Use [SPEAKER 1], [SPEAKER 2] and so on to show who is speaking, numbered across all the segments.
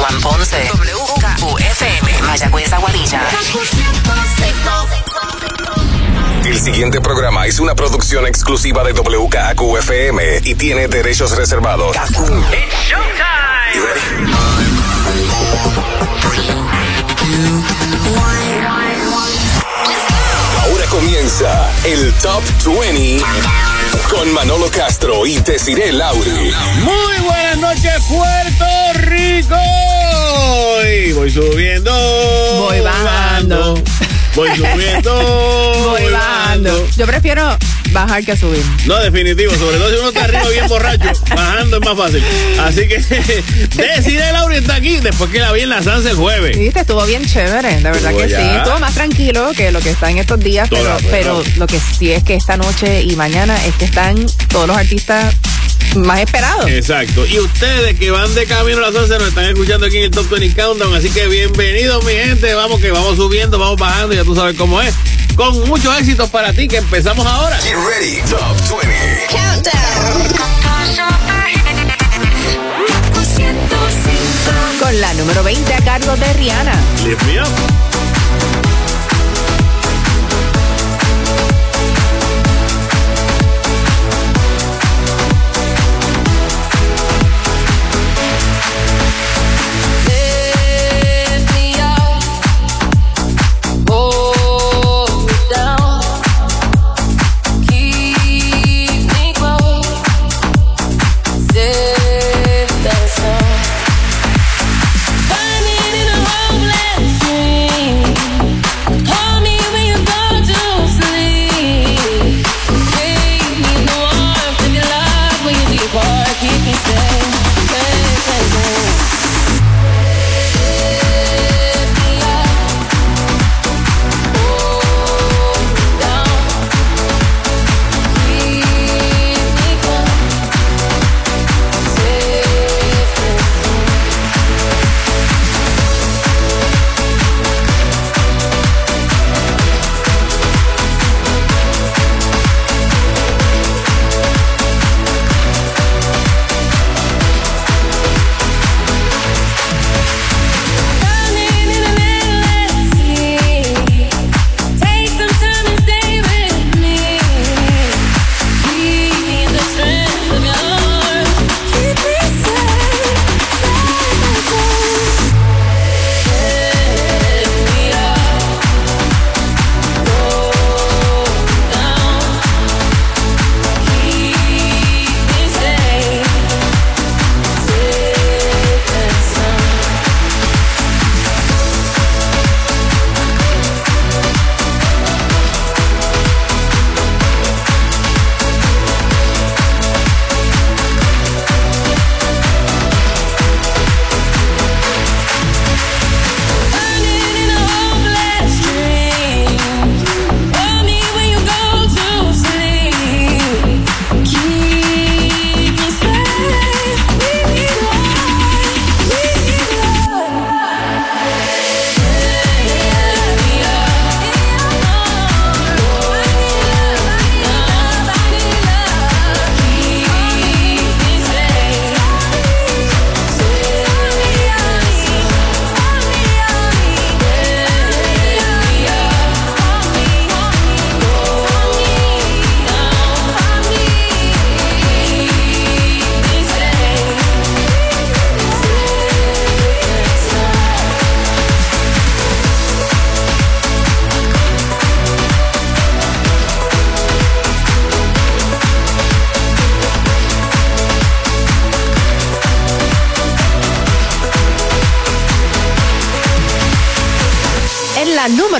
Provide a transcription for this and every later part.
[SPEAKER 1] Juan Ponce. WKUFM. Mayagüez Aguadilla.
[SPEAKER 2] El siguiente programa es una producción exclusiva de WKQFM y tiene derechos reservados. You ready? Ahora comienza el Top 20 con Manolo Castro y Desiree Lauri.
[SPEAKER 3] Muy buenas noches, Puerto Rico. Y voy subiendo.
[SPEAKER 4] Voy bajando.
[SPEAKER 3] Voy subiendo.
[SPEAKER 4] Voy bajando. Yo prefiero bajar que subir.
[SPEAKER 3] No, definitivo. Sobre todo si uno está arriba bien borracho. Bajando es más fácil. Así que Desiree Lauri está aquí después que la vi en la Sansa el jueves.
[SPEAKER 4] Sí, te estuvo bien chévere, de verdad que sí. Estuvo más tranquilo que lo que está en estos días, pero,
[SPEAKER 3] Toda,
[SPEAKER 4] pero
[SPEAKER 3] toda.
[SPEAKER 4] lo que sí es que esta noche y mañana es que están todos los artistas más esperados.
[SPEAKER 3] Exacto. Y ustedes que van de camino a las 11 nos están escuchando aquí en el Top 20 Countdown. Así que bienvenidos, mi gente. Vamos que vamos subiendo, vamos bajando. Ya tú sabes cómo es. Con muchos éxitos para ti que empezamos ahora.
[SPEAKER 2] Get ready, Top 20.
[SPEAKER 4] Con la número 20 a cargo de Rihanna.
[SPEAKER 3] Lift me up.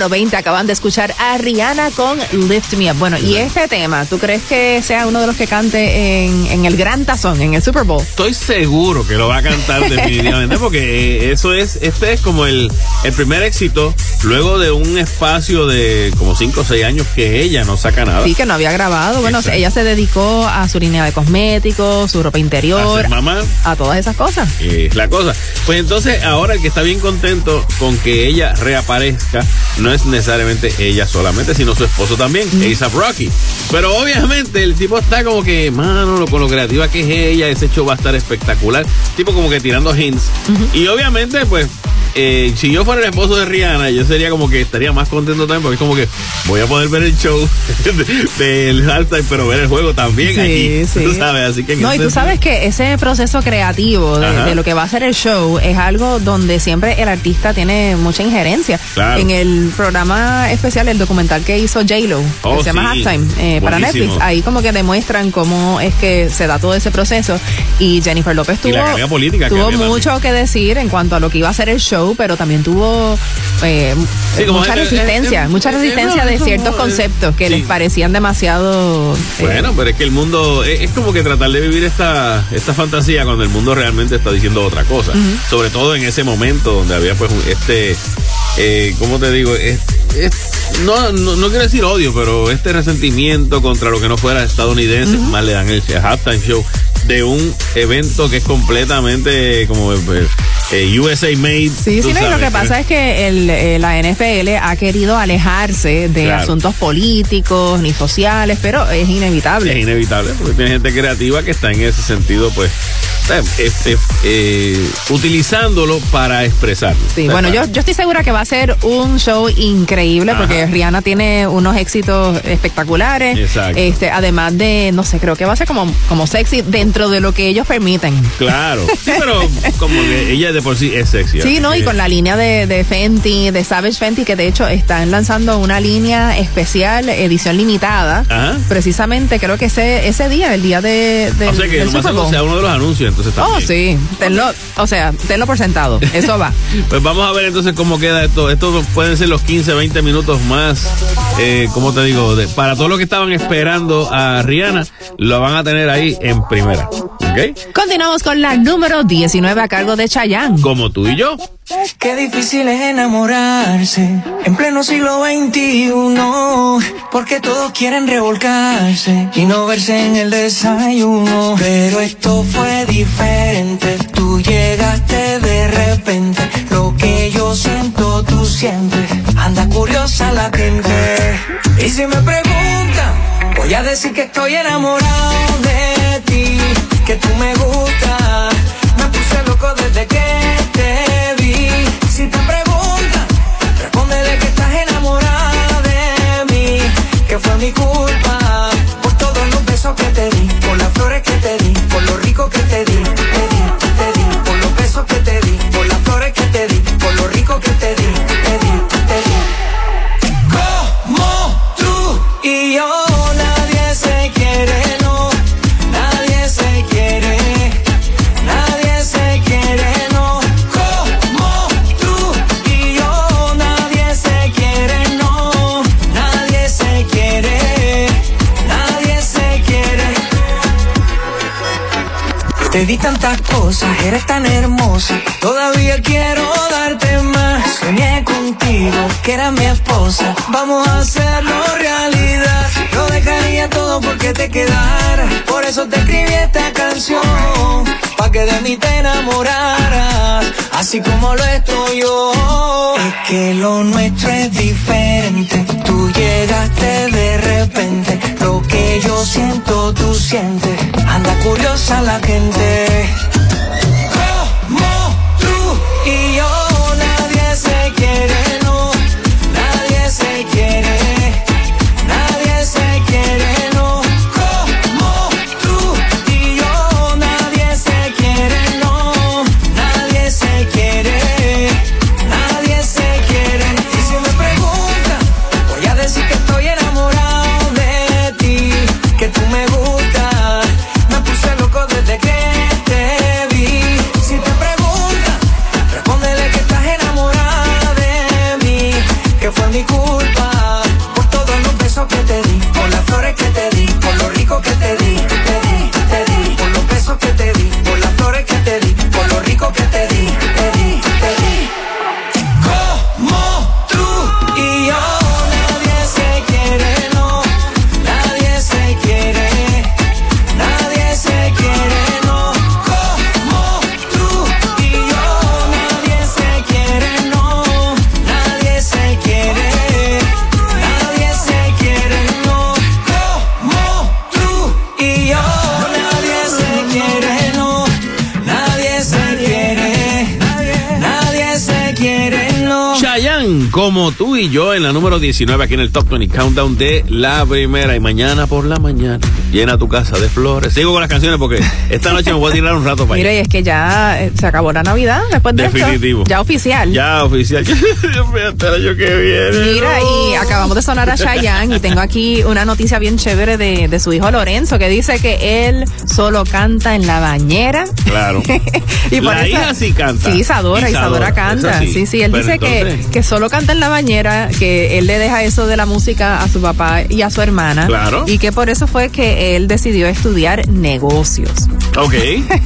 [SPEAKER 4] Número 20 acaban de escuchar a Rihanna con Lift Me Up. Bueno, y este tema, ¿tú crees que sea uno de los que cante en, en el gran tazón, en el Super Bowl?
[SPEAKER 3] Estoy seguro que lo va a cantar definitivamente porque eh, eso es, este es como el, el primer éxito luego de un espacio de como 5 o 6 años que ella no saca nada.
[SPEAKER 4] Sí, que no había grabado. Bueno,
[SPEAKER 3] Exacto.
[SPEAKER 4] ella se dedicó a su línea de cosméticos, su ropa
[SPEAKER 3] A
[SPEAKER 4] interior,
[SPEAKER 3] ser mamá.
[SPEAKER 4] a todas esas cosas.
[SPEAKER 3] es la cosa. Pues entonces, ahora el que está bien contento con que ella reaparezca no es necesariamente ella solamente, sino su esposo también, A$AP Rocky. Pero obviamente el tipo está como que, mano, lo, con lo creativa que es ella, ese show va a estar espectacular. Tipo como que tirando hints. Y obviamente, pues, eh, si yo fuera el esposo de Rihanna, yo sería como que estaría más contento también porque es como que voy a poder ver el show del halftime, pero ver el juego también
[SPEAKER 4] Sí,
[SPEAKER 3] aquí.
[SPEAKER 4] sí.
[SPEAKER 3] Tú sabes, así que
[SPEAKER 4] No, y tú sabes que ese proceso creativo de, lo que va a ser el show es algo donde siempre el artista tiene mucha injerencia.
[SPEAKER 3] Claro.
[SPEAKER 4] En el programa especial, el documental que hizo J-Lo,
[SPEAKER 3] Oh,
[SPEAKER 4] que se llama
[SPEAKER 3] sí.
[SPEAKER 4] Halftime, eh, para. Netflix, ahí como que demuestran cómo es que se da todo ese proceso. Y Jennifer López tuvo,
[SPEAKER 3] que
[SPEAKER 4] tuvo
[SPEAKER 3] también.
[SPEAKER 4] mucho que decir en cuanto a lo que iba a ser el show, pero también tuvo eh,
[SPEAKER 3] Sí,
[SPEAKER 4] mucha
[SPEAKER 3] es- es-
[SPEAKER 4] resistencia,
[SPEAKER 3] es-
[SPEAKER 4] mucha
[SPEAKER 3] es-
[SPEAKER 4] resistencia de ciertos conceptos que
[SPEAKER 3] sí.
[SPEAKER 4] les parecían demasiado... eh,
[SPEAKER 3] Bueno, pero es que el mundo es, es como que tratar de vivir esta, esta fantasía cuando el mundo realmente está diciendo otra cosa. Sobre todo en ese momento donde había pues este, eh, ¿cómo te digo? Es- es- no, no, no quiero decir odio, pero este resentimiento contra lo que no fuera estadounidense, más le dan el halftime show de un evento que es completamente como eh, eh, USA made.
[SPEAKER 4] Sí, sí, no, y lo
[SPEAKER 3] sabes,
[SPEAKER 4] que pasa es que el, eh, la NFL ha querido alejarse de
[SPEAKER 3] Claro.
[SPEAKER 4] asuntos políticos ni sociales, pero es inevitable.
[SPEAKER 3] Es inevitable, porque tiene gente creativa que está en ese sentido, pues, eh, eh, eh, eh, utilizándolo para expresarlo.
[SPEAKER 4] Sí, bueno, yo, yo estoy segura que va a ser un show increíble porque. Rihanna tiene unos éxitos espectaculares.
[SPEAKER 3] Exacto.
[SPEAKER 4] Este, además de, no sé, creo que va a ser como, como sexy dentro de lo que ellos permiten.
[SPEAKER 3] Claro, sí, pero como que ella de por sí es sexy.
[SPEAKER 4] Sí, ¿no? Y con la línea de, de Fenty, de Savage Fenty, que de hecho están lanzando una línea especial, edición limitada.
[SPEAKER 3] Ajá.
[SPEAKER 4] Precisamente, creo que ese, ese día, el día de, del,
[SPEAKER 3] O sea que
[SPEAKER 4] del Super Bowl.
[SPEAKER 3] sea uno de los anuncios, entonces
[SPEAKER 4] Oh, sí. Tenlo, o sea, tenlo por sentado. Eso va.
[SPEAKER 3] Pues vamos a ver entonces cómo queda esto. Estos pueden ser los 15, 20 minutos más, eh, ¿cómo te digo? De- para todos los que estaban esperando a Rihanna, lo van a tener ahí en primera. ¿Ok?
[SPEAKER 4] Continuamos con la número 19 a cargo de Chayanne.
[SPEAKER 3] Como tú y yo.
[SPEAKER 5] Qué difícil es enamorarse en pleno siglo XXI, porque todos quieren revolcarse y no verse en el desayuno. Pero esto fue diferente, tú llegaste de repente, lo que yo siento tú sientes, anda curiosa la gente. Y si me preguntan, voy a decir que estoy enamorado de ti, que tú me gustas, me puse loco desde que te vi. Si te preguntan, respóndele que estás enamorada de mí, que fue mi culpa por todos los besos que te di, por las flores que te di, por lo rico que te di, eres tan hermosa. Todavía quiero darte más. Soñé contigo, que era mi esposa. Vamos a hacerlo realidad. Lo dejaría todo porque te quedara. Por eso te escribí esta canción. Pa' que de mí te enamoraras. Así como lo estoy yo. Es que lo nuestro es diferente. Tú llegaste de repente. Lo que yo siento, tú sientes. Anda curiosa la gente. Y yo nadie se quiere, como tú y yo,
[SPEAKER 3] en la número 19 aquí en el Top 20 Countdown de la primera. Y mañana por la mañana, llena tu casa de flores. Sigo con las canciones porque esta noche me voy a tirar un rato para
[SPEAKER 4] Mira, y es que ya eh, se acabó la Navidad después de esto.
[SPEAKER 3] Definitivo.
[SPEAKER 4] Ya oficial.
[SPEAKER 3] Ya, oficial. Hasta el año que viene.
[SPEAKER 4] Mira, y acabamos de sonar a Chayanne y tengo aquí una noticia bien chévere de, de su hijo Lorenzo que dice que él solo canta en la bañera.
[SPEAKER 3] Claro.
[SPEAKER 4] y por
[SPEAKER 3] La
[SPEAKER 4] eso-
[SPEAKER 3] hija sí canta.
[SPEAKER 4] Sí, Isadora,
[SPEAKER 3] Isadora,
[SPEAKER 4] Isadora canta.
[SPEAKER 3] sí.
[SPEAKER 4] Sí, sí, él
[SPEAKER 3] Pero
[SPEAKER 4] dice que, que solo canta en la bañera, que él le deja eso de la música a su papá y a su hermana.
[SPEAKER 3] Claro.
[SPEAKER 4] Y que por eso fue que él decidió estudiar negocios.
[SPEAKER 3] Ok.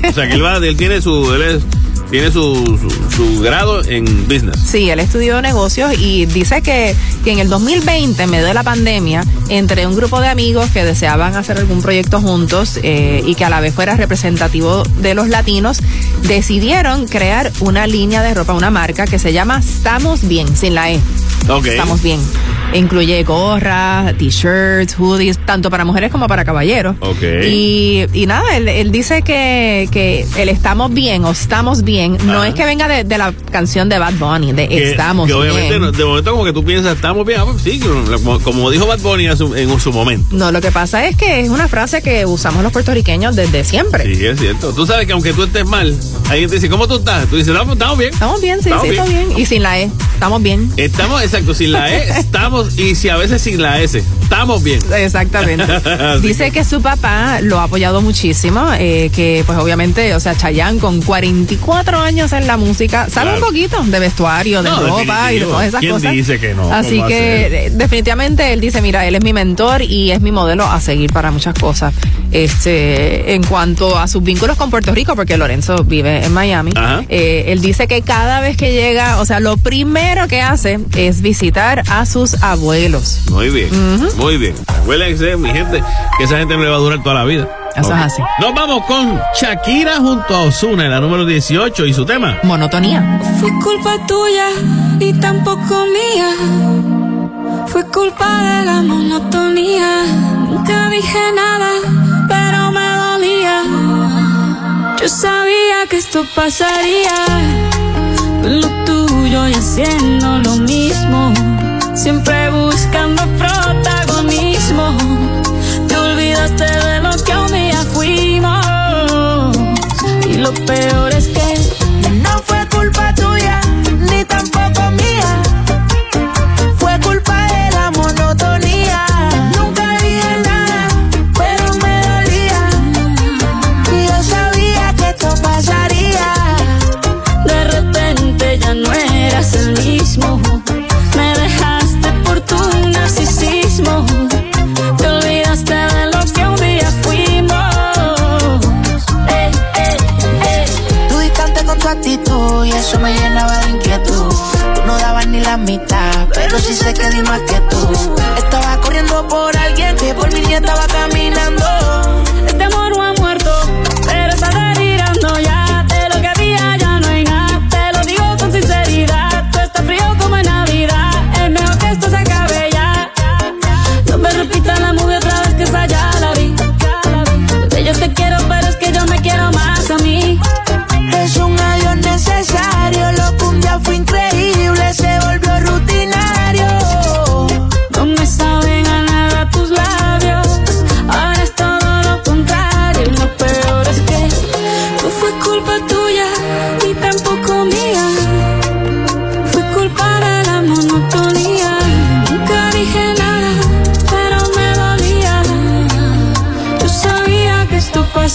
[SPEAKER 3] O sea, que él va, él tiene su, él es- tiene su, su, su grado en business.
[SPEAKER 4] Sí, él estudió negocios y dice que, que en el 2020, en medio de la pandemia, entre un grupo de amigos que deseaban hacer algún proyecto juntos eh, y que a la vez fuera representativo de los latinos, decidieron crear una línea de ropa, una marca que se llama Estamos Bien, sin la E.
[SPEAKER 3] Ok.
[SPEAKER 4] Estamos Bien. Incluye gorras, t-shirts, hoodies, tanto para mujeres como para caballeros.
[SPEAKER 3] Ok.
[SPEAKER 4] Y, y nada, él, él dice que, que el estamos bien o estamos bien no es que venga de, de la canción de Bad Bunny, de
[SPEAKER 3] Que-
[SPEAKER 4] estamos
[SPEAKER 3] que obviamente
[SPEAKER 4] bien.
[SPEAKER 3] no- de momento como que tú piensas, estamos bien, ah, pues sí, como, como dijo Bad Bunny en su, en su momento.
[SPEAKER 4] No, lo que pasa es que es una frase que usamos los puertorriqueños desde siempre.
[SPEAKER 3] Sí, es cierto. Tú sabes que aunque tú estés mal, alguien te dice, ¿cómo tú estás? Tú dices, estamos, estamos bien.
[SPEAKER 4] Estamos bien, sí,
[SPEAKER 3] Estamos
[SPEAKER 4] sí,
[SPEAKER 3] bien.
[SPEAKER 4] está bien. Y sin la E, estamos bien.
[SPEAKER 3] Estamos, exacto, sin la E, estamos, y si a veces sin la S, estamos bien.
[SPEAKER 4] Exactamente. Dice que su papá lo ha apoyado muchísimo, eh, que pues obviamente, o sea, Chayanne con 44 años en la música, sabe
[SPEAKER 3] Claro.
[SPEAKER 4] un poquito de vestuario, de
[SPEAKER 3] No,
[SPEAKER 4] ropa y de todas esas
[SPEAKER 3] ¿Quién
[SPEAKER 4] cosas.
[SPEAKER 3] dice que no?
[SPEAKER 4] Así
[SPEAKER 3] ¿Cómo va a
[SPEAKER 4] que eh, definitivamente él dice, mira, él es mi mentor y es mi modelo a seguir para muchas cosas. Este, en cuanto a sus vínculos con Puerto Rico, porque Lorenzo vive en Miami, eh, él dice que cada vez que llega, o sea, lo primero que hace es visitar a sus abuelos.
[SPEAKER 3] Muy bien, muy bien. Acuérdense, mi gente, que esa gente no le va a durar toda la vida.
[SPEAKER 4] Eso es así.
[SPEAKER 3] Nos vamos con Shakira junto a Osuna en la número 18 y su tema.
[SPEAKER 4] Monotonía.
[SPEAKER 6] Fue culpa tuya y tampoco mía. Fue culpa de la monotonía. Nunca dije nada, pero me dolía. Yo sabía que esto pasaría. Lo tuyo y haciendo lo mismo. Siempre buscando protagonismo. Te olvidaste de lo que un día fuimos. Y lo peor es
[SPEAKER 1] pero sí sé que di más que tú. Estaba corriendo por alguien que por mí ni estaba caminando.
[SPEAKER 6] Este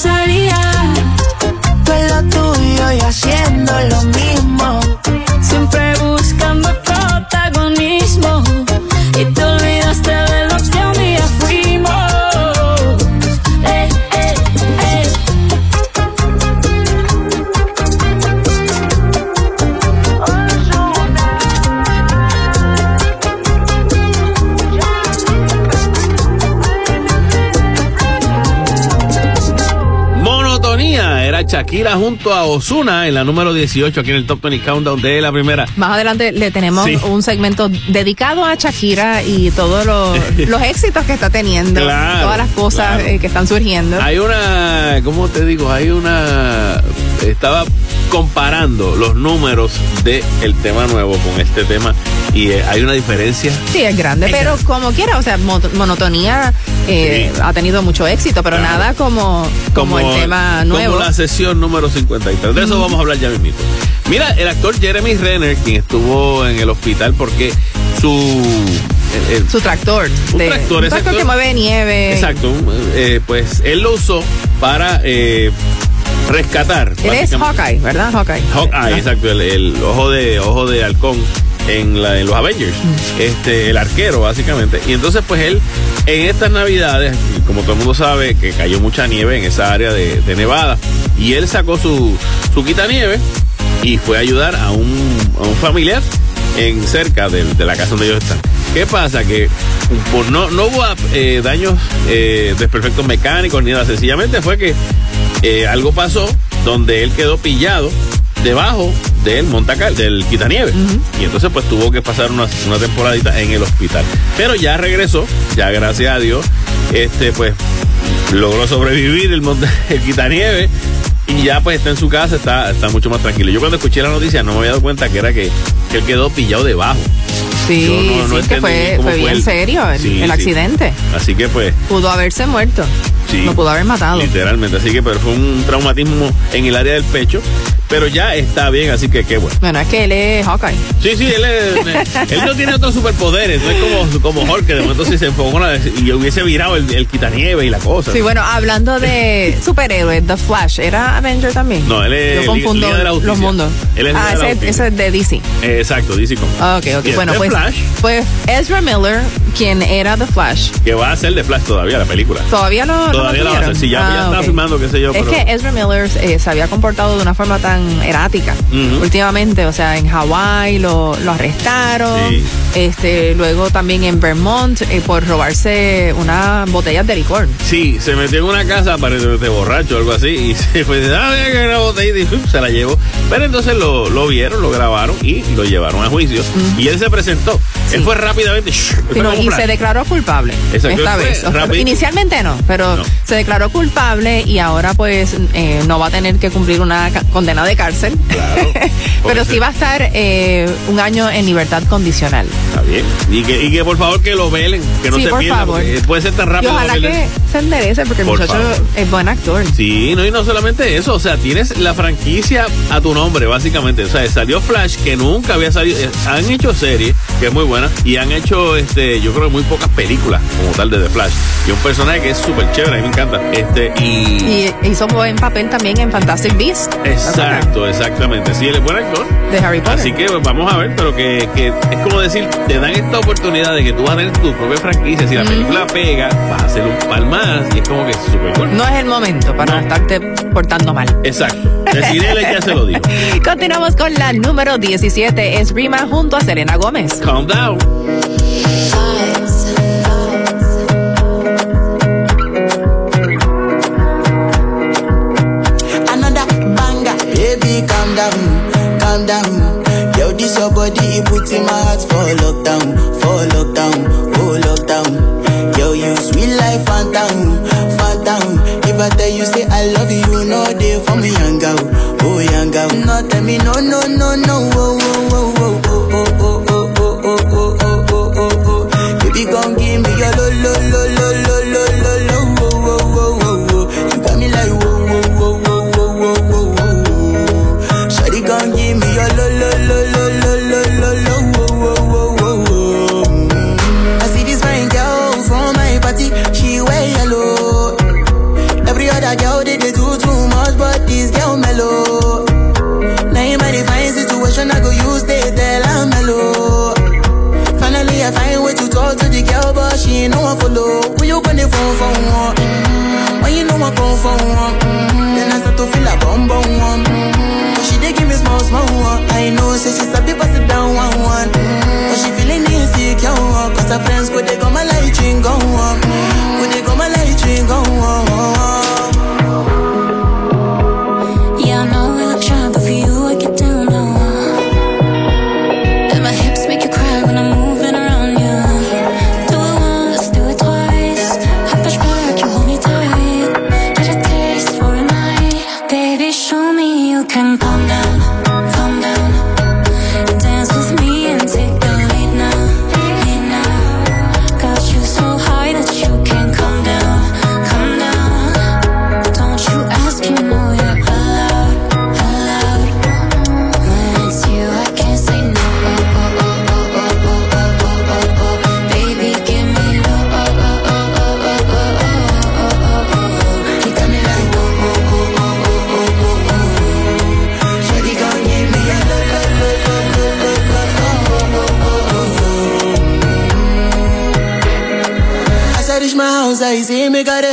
[SPEAKER 6] pasaría.
[SPEAKER 1] Tú en lo tuyo y haciendo lo mismo.
[SPEAKER 6] Siempre
[SPEAKER 3] junto a Osuna en la número 18 aquí en el Top 20 Countdown de la primera.
[SPEAKER 4] Más adelante le tenemos
[SPEAKER 3] Sí.
[SPEAKER 4] un segmento dedicado a Shakira y todos los, los éxitos que está teniendo,
[SPEAKER 3] Claro,
[SPEAKER 4] todas las cosas
[SPEAKER 3] claro.
[SPEAKER 4] eh, que están surgiendo.
[SPEAKER 3] Hay una, ¿cómo te digo? Hay una, estaba comparando los números del el tema nuevo con este tema y eh, hay una diferencia.
[SPEAKER 4] Sí, es grande, pero como quiera, o sea, mo- monotonía eh,
[SPEAKER 3] Sí.
[SPEAKER 4] ha tenido mucho éxito, pero
[SPEAKER 3] Claro.
[SPEAKER 4] nada como, como, el tema nuevo.
[SPEAKER 3] Como la sesión número 53. De eso vamos a hablar ya mismito. Mira, el actor Jeremy Renner, quien estuvo en el hospital porque su... el- el-
[SPEAKER 4] Su tractor.
[SPEAKER 3] Un
[SPEAKER 4] de-
[SPEAKER 3] tractor,
[SPEAKER 4] un
[SPEAKER 3] exacto.
[SPEAKER 4] que mueve nieve.
[SPEAKER 3] exacto, eh, pues él lo usó para eh, rescatar.
[SPEAKER 4] Él es Hawkeye, ¿verdad? Hawkeye.
[SPEAKER 3] Hawkeye, exacto, el, el ojo de ojo de halcón en, la- en los Avengers, este el arquero básicamente. Y entonces pues él en estas navidades, como todo el mundo sabe, que cayó mucha nieve en esa área de, de Nevada, y él sacó su su quitanieve y fue a ayudar a un, a un familiar en cerca del- de, la casa donde ellos están. ¿Qué pasa? Que por no, no hubo eh, daños eh, desperfectos mecánicos ni nada, sencillamente fue que eh, algo pasó donde él quedó pillado debajo del montacal, del quitanieve. Y entonces pues tuvo que pasar una, una temporadita en el hospital. Pero ya regresó, ya gracias a Dios, este pues logró sobrevivir el, monta- el quitanieve y ya pues está en su casa, está, está mucho más tranquilo. Yo cuando escuché la noticia no me había dado cuenta que era que, que él quedó pillado debajo.
[SPEAKER 4] Sí,
[SPEAKER 3] no- no
[SPEAKER 4] sí, que fue,
[SPEAKER 3] cómo
[SPEAKER 4] fue
[SPEAKER 3] fue
[SPEAKER 4] bien
[SPEAKER 3] el-
[SPEAKER 4] serio el,
[SPEAKER 3] Sí,
[SPEAKER 4] el
[SPEAKER 3] sí.
[SPEAKER 4] accidente.
[SPEAKER 3] Así que pues
[SPEAKER 4] Pudo haberse muerto.
[SPEAKER 3] Sí.
[SPEAKER 4] Lo pudo haber matado.
[SPEAKER 3] Literalmente, así que pero fue un traumatismo en el área del pecho, pero ya está bien, así que qué bueno.
[SPEAKER 4] Bueno, es que él es Hawkeye.
[SPEAKER 3] Sí, sí, él, es- él no tiene otros superpoderes, no es como, como Hulk, que de momento si se enfocó y hubiese virado el, el quitanieve y la cosa.
[SPEAKER 4] Sí, bueno, hablando de superhéroes, The Flash, ¿era Avenger también?
[SPEAKER 3] No, él es
[SPEAKER 4] Yo confundo
[SPEAKER 3] Liga de la
[SPEAKER 4] los mundos.
[SPEAKER 3] Él es
[SPEAKER 4] ah, ese, es de DC.
[SPEAKER 3] Eh, Exacto, DC Comics.
[SPEAKER 4] Ok, ok. Bueno, pues,
[SPEAKER 3] Flash,
[SPEAKER 4] pues Ezra Miller, quien era The Flash,
[SPEAKER 3] que va a ser de Flash todavía la película.
[SPEAKER 4] todavía lo lo
[SPEAKER 3] Todavía va a hacer, sí, ya, ya
[SPEAKER 4] Ah,
[SPEAKER 3] estaba
[SPEAKER 4] ok.
[SPEAKER 3] filmando, qué sé yo,
[SPEAKER 4] Es
[SPEAKER 3] pero...
[SPEAKER 4] que Ezra Miller eh, se había comportado de una forma tan errática
[SPEAKER 3] Ujú.
[SPEAKER 4] últimamente, o sea, en Hawái lo, lo arrestaron,
[SPEAKER 3] Sí.
[SPEAKER 4] este, luego también en Vermont eh, por robarse unas botellas de licor.
[SPEAKER 3] Sí, se metió en una casa, aparentemente borracho o algo así, y se fue, ah, mira que una botella, y se la llevó. Pero entonces lo, lo vieron, lo grabaron y lo llevaron a juicio. Y él se presentó. Él fue rápidamente.
[SPEAKER 4] y se declaró culpable
[SPEAKER 3] Exacto,
[SPEAKER 4] esta vez. Inicialmente no, pero
[SPEAKER 3] No.
[SPEAKER 4] se declaró culpable y ahora pues eh, no va a tener que cumplir una condena de cárcel.
[SPEAKER 3] Claro.
[SPEAKER 4] pero sí va a estar eh, un año en libertad condicional.
[SPEAKER 3] Está bien. Y que, y que por favor que lo velen, que no
[SPEAKER 4] Sí,
[SPEAKER 3] se
[SPEAKER 4] por
[SPEAKER 3] pierda.
[SPEAKER 4] favor.
[SPEAKER 3] Puede ser tan
[SPEAKER 4] Y
[SPEAKER 3] rápido.
[SPEAKER 4] ojalá que se enderece porque el
[SPEAKER 3] Por
[SPEAKER 4] muchacho
[SPEAKER 3] favor.
[SPEAKER 4] es buen actor.
[SPEAKER 3] Sí, no, y no solamente eso, o sea, tienes la franquicia a tu nombre, básicamente. O sea, salió Flash, que nunca había salido. eh, Han hecho series, que es muy buena, y han hecho, este, yo creo que muy pocas películas como tal de The Flash. Y un personaje que es súper chévere, a mí me encanta. Este, y.
[SPEAKER 4] Y hizo buen papel también en Fantastic Beasts.
[SPEAKER 3] Exacto, exactamente. Sí, él es buen actor.
[SPEAKER 4] De Harry Potter.
[SPEAKER 3] Así que pues, vamos a ver, pero que, que es como decir, te dan esta oportunidad de que tú vas a tener tu propia franquicia. Si la película pega, vas a hacer un par más y es como que es súper cool.
[SPEAKER 4] No es el momento para
[SPEAKER 3] No.
[SPEAKER 4] estarte portando mal.
[SPEAKER 3] Exacto. Decidirle ya se lo digo.
[SPEAKER 4] Continuamos con la número 17. Es Rima junto a Selena Gómez.
[SPEAKER 3] Calm down.
[SPEAKER 7] another banger. Baby, calm down, calm down. Yo, this your body, it puts in my heart for lockdown, for lockdown, oh lockdown. Yo, you sweet life, phantom, phantom. If I tell you say I love you, you know If not, tell me no, no, no, no, whoa, whoa, whoa, whoa.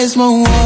[SPEAKER 7] It's my
[SPEAKER 8] world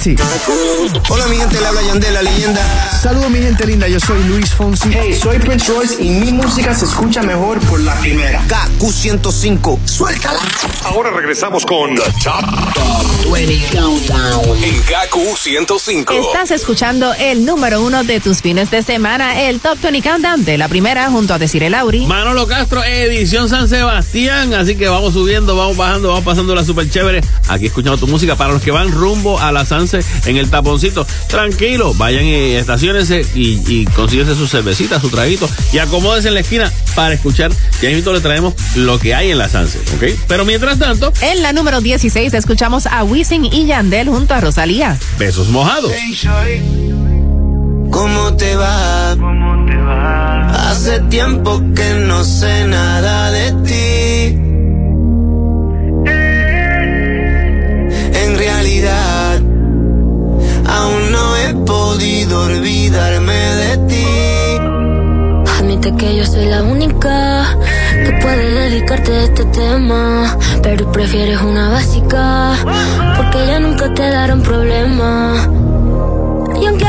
[SPEAKER 9] así.
[SPEAKER 10] Hola, mi gente, le habla Yandel, la leyenda.
[SPEAKER 9] Saludos mi gente linda, yo soy Luis Fonsi.
[SPEAKER 11] Hey, soy Prince Royce y mi música se escucha mejor por la primera.
[SPEAKER 10] KQ105. Suéltala.
[SPEAKER 2] Ahora regresamos con The Top,
[SPEAKER 1] 20 Countdown.
[SPEAKER 2] en Kaku 105.
[SPEAKER 4] Estás escuchando el número uno de tus fines de semana, el Top 20 Countdown de la primera junto a Desiree Lauri.
[SPEAKER 3] Manolo Castro, edición San Sebastián. Así que vamos subiendo, vamos bajando, vamos pasando la super chévere. Aquí escuchando tu música para los que van rumbo a la Sanse en el taponcito. Tranquilo, vayan y estacionense y, y consíguense su cervecita, su traguito y acomódense en la esquina para escuchar. Ya mismo le traemos lo que hay en la Sanse, ¿ok? Pero mientras tanto,
[SPEAKER 4] En la número 16 escuchamos a Wisin y Yandel junto a Rosalía.
[SPEAKER 3] besos mojados.
[SPEAKER 7] ¿Cómo te va? Hace tiempo que no sé nada de ti.
[SPEAKER 8] Admite que yo soy la única que puede dedicarte este tema. Pero prefieres una básica, porque ya nunca te darán problema. Y aunque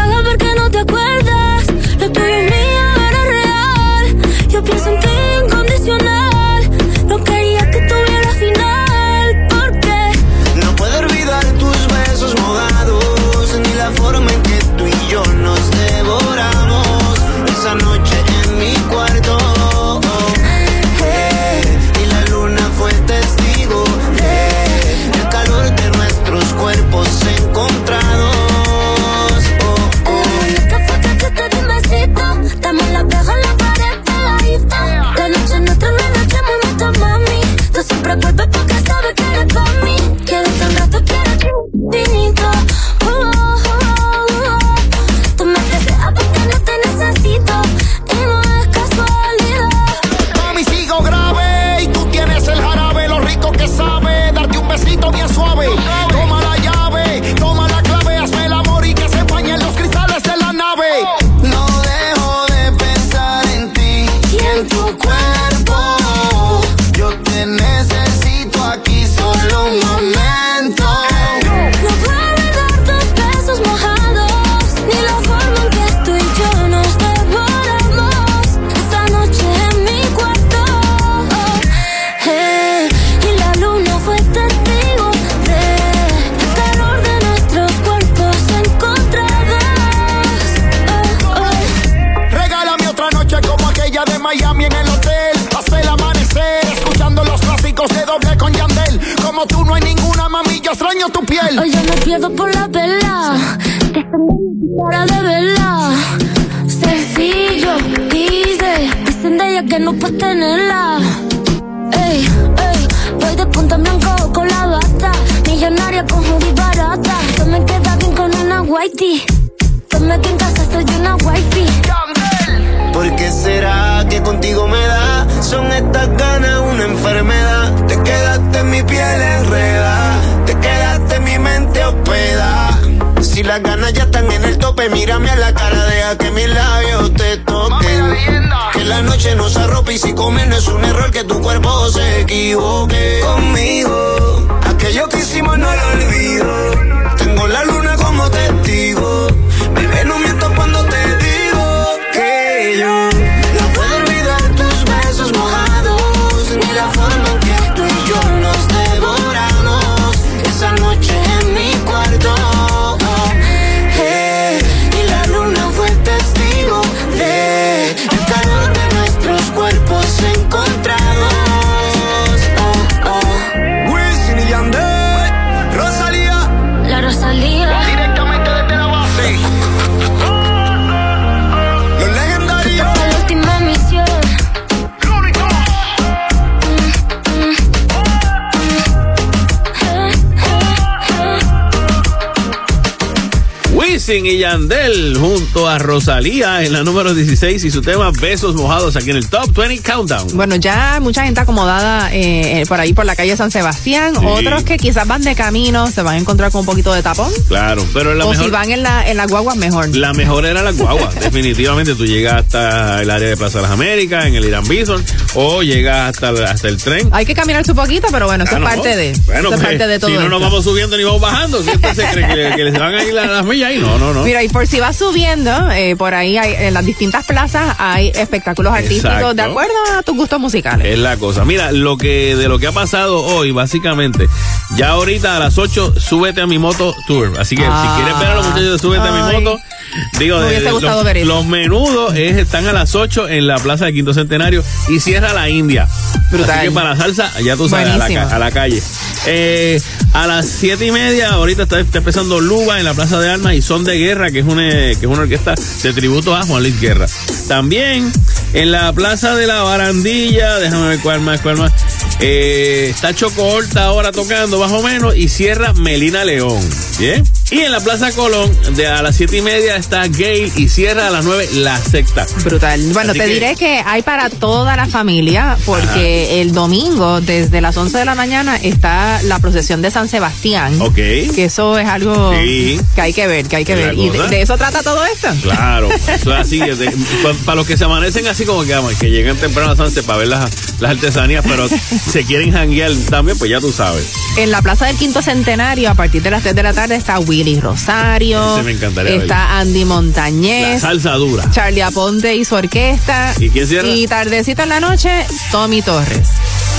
[SPEAKER 10] Wisin y Yandel
[SPEAKER 3] junto a Rosalía en la número 16 y su tema Besos Mojados aquí en el Top 20 Countdown.
[SPEAKER 4] Bueno, ya mucha gente acomodada eh, eh, por ahí por la calle San Sebastián.
[SPEAKER 3] Sí.
[SPEAKER 4] Otros que quizás van de camino se van a encontrar con un poquito de tapón.
[SPEAKER 3] Claro, pero la
[SPEAKER 4] o
[SPEAKER 3] mejor,
[SPEAKER 4] si van en la, en la guagua, mejor.
[SPEAKER 3] la mejor era la guagua. Definitivamente tú llegas hasta el área de Plaza de las Américas, en el Irán Bison, o llegas hasta, el- hasta el tren.
[SPEAKER 4] Hay que caminar su poquito, pero bueno, eso
[SPEAKER 3] Ah,
[SPEAKER 4] es
[SPEAKER 3] no.
[SPEAKER 4] parte de.
[SPEAKER 3] Bueno,
[SPEAKER 4] eso es parte de todo.
[SPEAKER 3] si no, no
[SPEAKER 4] esto.
[SPEAKER 3] vamos subiendo ni vamos bajando. Si usted se cree que, que les van a ir las, las millas ahí, no, no, no.
[SPEAKER 4] Mira, y por si vas subiendo, eh, por ahí hay, en las distintas plazas hay espectáculos artísticos de acuerdo a tus gustos musicales.
[SPEAKER 3] Es la cosa. Mira, lo que de lo que ha pasado hoy, básicamente, ya ahorita a las 8, súbete a mi moto tour. Así que
[SPEAKER 4] Ah.
[SPEAKER 3] si quieres ver a los muchachos súbete a mi moto, digo,
[SPEAKER 4] Me
[SPEAKER 3] de-
[SPEAKER 4] hubiese
[SPEAKER 3] de-
[SPEAKER 4] gustado
[SPEAKER 3] los,
[SPEAKER 4] ver eso.
[SPEAKER 3] los menudos es- están a las 8 en la plaza del Quinto Centenario y cierra la India.
[SPEAKER 4] Brutal.
[SPEAKER 3] Así que para la salsa, ya tú sabes, a la, a calle. Eh, a las siete y media, ahorita está, está empezando Luba en la Plaza de Armas y Son de Guerra, que es una, que es una orquesta de tributo a Juan Luis Guerra. También en la Plaza de la Barandilla, déjame ver cuál más, cuál más. Eh, está Choco Horta ahora tocando, más o menos, y cierra Melina León. ¿Bien? Y en la Plaza Colón, de a las siete y media está Gale y cierra a las nueve la secta.
[SPEAKER 4] Brutal. Bueno,
[SPEAKER 3] Así
[SPEAKER 4] te
[SPEAKER 3] que-
[SPEAKER 4] diré que hay para toda la familia, porque el domingo, desde las 11 de la mañana, está la procesión de San Sebastián.
[SPEAKER 3] Ok.
[SPEAKER 4] Que eso es algo
[SPEAKER 3] Sí.
[SPEAKER 4] que hay que ver, que hay que
[SPEAKER 3] ¿Es la
[SPEAKER 4] ver. Y de, eso trata todo esto.
[SPEAKER 3] Claro, eso es así. Para los que se amanecen así como que, vamos, que llegan temprano a Sanse para ver las, las artesanías, pero se quieren janguear también, pues ya tú sabes.
[SPEAKER 4] En la Plaza del Quinto Centenario, a partir de las 3 de la tarde, está Willy Rosario.
[SPEAKER 3] Ese me encantaría
[SPEAKER 4] Está Andy
[SPEAKER 3] La
[SPEAKER 4] Montañez.
[SPEAKER 3] salsa dura.
[SPEAKER 4] Charlie Aponte y su orquesta.
[SPEAKER 3] ¿Y quién cierra?
[SPEAKER 4] Y tardecito en la noche, Tommy Torres.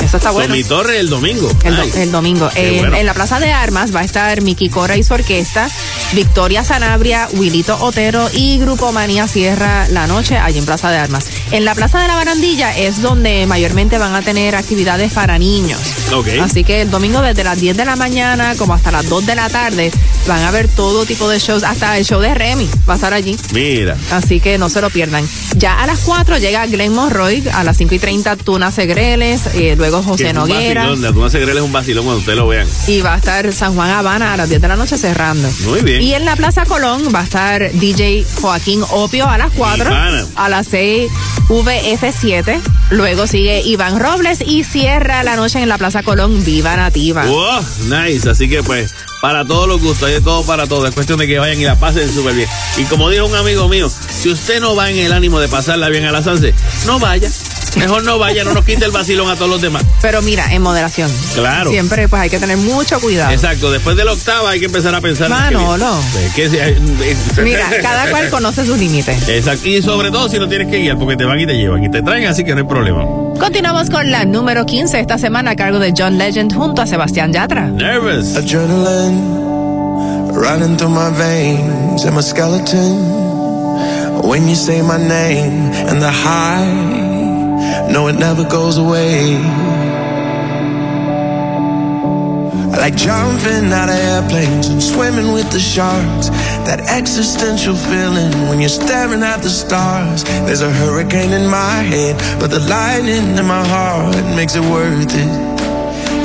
[SPEAKER 4] Eso está bueno.
[SPEAKER 3] Tommy Torres el domingo.
[SPEAKER 4] El, do-
[SPEAKER 3] Ay,
[SPEAKER 4] el domingo.
[SPEAKER 3] qué
[SPEAKER 4] En,
[SPEAKER 3] bueno.
[SPEAKER 4] en la Plaza de Armas va a estar Miki Cora y su orquesta, Victoria Sanabria, Wilito Otero y Grupo Manía cierra la noche allí en Plaza de Armas. En la Plaza de la Barandilla es donde mayormente van a tener actividades para niños.
[SPEAKER 3] Ok.
[SPEAKER 4] Así que el domingo desde las 10 de la mañana como hasta las 2 de la tarde van a ver todo tipo de shows, hasta el show de Remy va a estar allí.
[SPEAKER 3] Mira.
[SPEAKER 4] Así que no se lo pierdan. Ya a las 4 llega Glenn Monroy, a las 5 y 30 Tuna Segreles, eh, luego José
[SPEAKER 3] es
[SPEAKER 4] Noguera.
[SPEAKER 3] vacilón, La Tuna Segrel es un vacilón cuando ustedes lo vean.
[SPEAKER 4] Y va a estar San Juan Habana a las 10 de la noche cerrando.
[SPEAKER 3] Muy bien.
[SPEAKER 4] Y en la Plaza Colón va a estar DJ Joaquín Opio a las 4.
[SPEAKER 3] Mi pana.
[SPEAKER 4] A las 6 VF7. Luego sigue Iván Robles y cierra la noche en la Plaza Colón Viva Nativa.
[SPEAKER 3] Wow, nice. Así que pues, para todos los gustos, hay de todo para todo. Es cuestión de que vayan y la pasen súper bien. Y como dijo un amigo mío, si usted no va en el ánimo de pasarla bien a la Sanse, no vaya. Mejor no vaya, no nos quite el vacilón a todos los demás.
[SPEAKER 4] Pero mira, en moderación.
[SPEAKER 3] Claro.
[SPEAKER 4] Siempre pues hay que tener mucho cuidado.
[SPEAKER 3] Exacto, después de la octava hay que empezar a pensar.
[SPEAKER 4] Manolo.
[SPEAKER 3] Es que
[SPEAKER 4] Mira, cada cual conoce sus límites.
[SPEAKER 3] Exacto, y sobre todo si no tienes que guiar, porque te van y te llevan y te traen, así que no hay problema.
[SPEAKER 4] Continuamos con la número 15 esta semana a cargo de John Legend junto a Sebastián Yatra.
[SPEAKER 3] Nervous.
[SPEAKER 12] Adrenaline running through my veins and my skeleton. When you say my name and the high, no, it never goes away. Like jumping out of airplanes and swimming with the sharks. That existential feeling when you're staring at the stars. There's a hurricane in my head, but the lightning in my heart makes it worth it.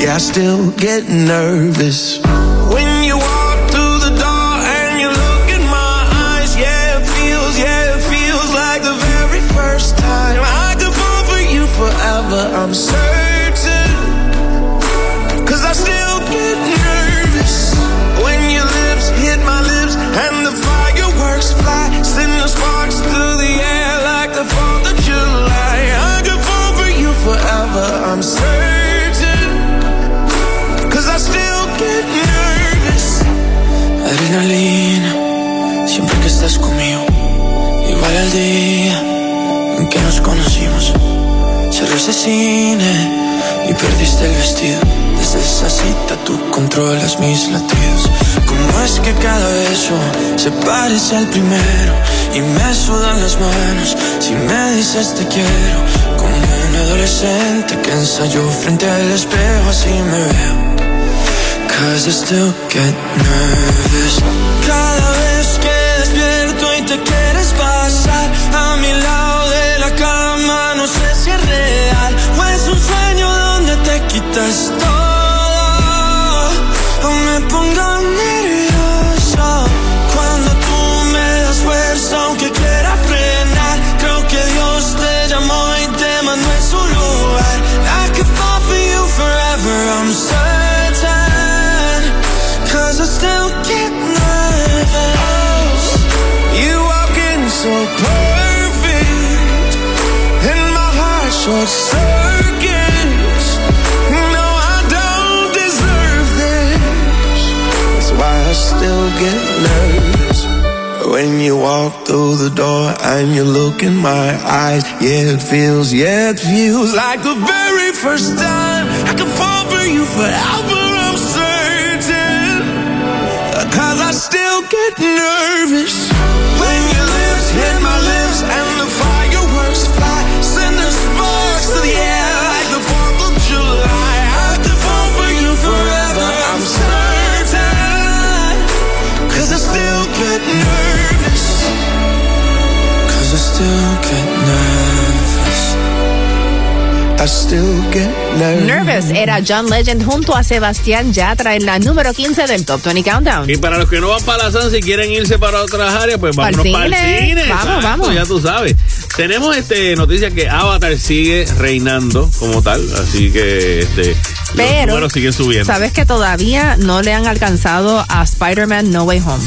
[SPEAKER 12] Yeah, I still get nervous. Forever, I'm certain. Cause I still get nervous when your lips hit my lips and the fireworks fly. Send the sparks through the air like the 4th of July. I could fall for you forever, I'm certain. Cause I still get nervous.
[SPEAKER 13] Adrenalina, siempre que estás conmigo. Igual al día en que nos conocimos. Cerró ese cine y perdiste el vestido. Desde esa cita tú controlas mis latidos. ¿Cómo es que cada beso se parece al primero? Y me sudan las manos si me dices te quiero. Como un adolescente que ensayó frente al espejo, así me veo. Cause I still get nervous. Cada vez que despierto y te quieres pasar a mi lado de la cama, no sé si es real o es un sueño donde te quitas todo. O me pongo you
[SPEAKER 12] walk through the door and you look in my eyes, yeah, it feels, yeah, it feels like the very first time I could fall for you forever. I'm certain. Cause I still get nervous still get nervous.
[SPEAKER 13] I still get nervous.
[SPEAKER 12] Nervous
[SPEAKER 4] era John Legend junto a Sebastián Yatra en la número 15 del Top 20 Countdown.
[SPEAKER 3] Y para los que no van para la Sansa y quieren irse para otras áreas, pues vámonos para el
[SPEAKER 4] cine.
[SPEAKER 3] cine.
[SPEAKER 4] Vamos,
[SPEAKER 3] exacto,
[SPEAKER 4] vamos.
[SPEAKER 3] Ya tú sabes. Tenemos este noticia que Avatar sigue reinando como tal, así que este los
[SPEAKER 4] Pero,
[SPEAKER 3] números siguen subiendo.
[SPEAKER 4] Sabes que todavía no le han alcanzado a Spider-Man No Way Home.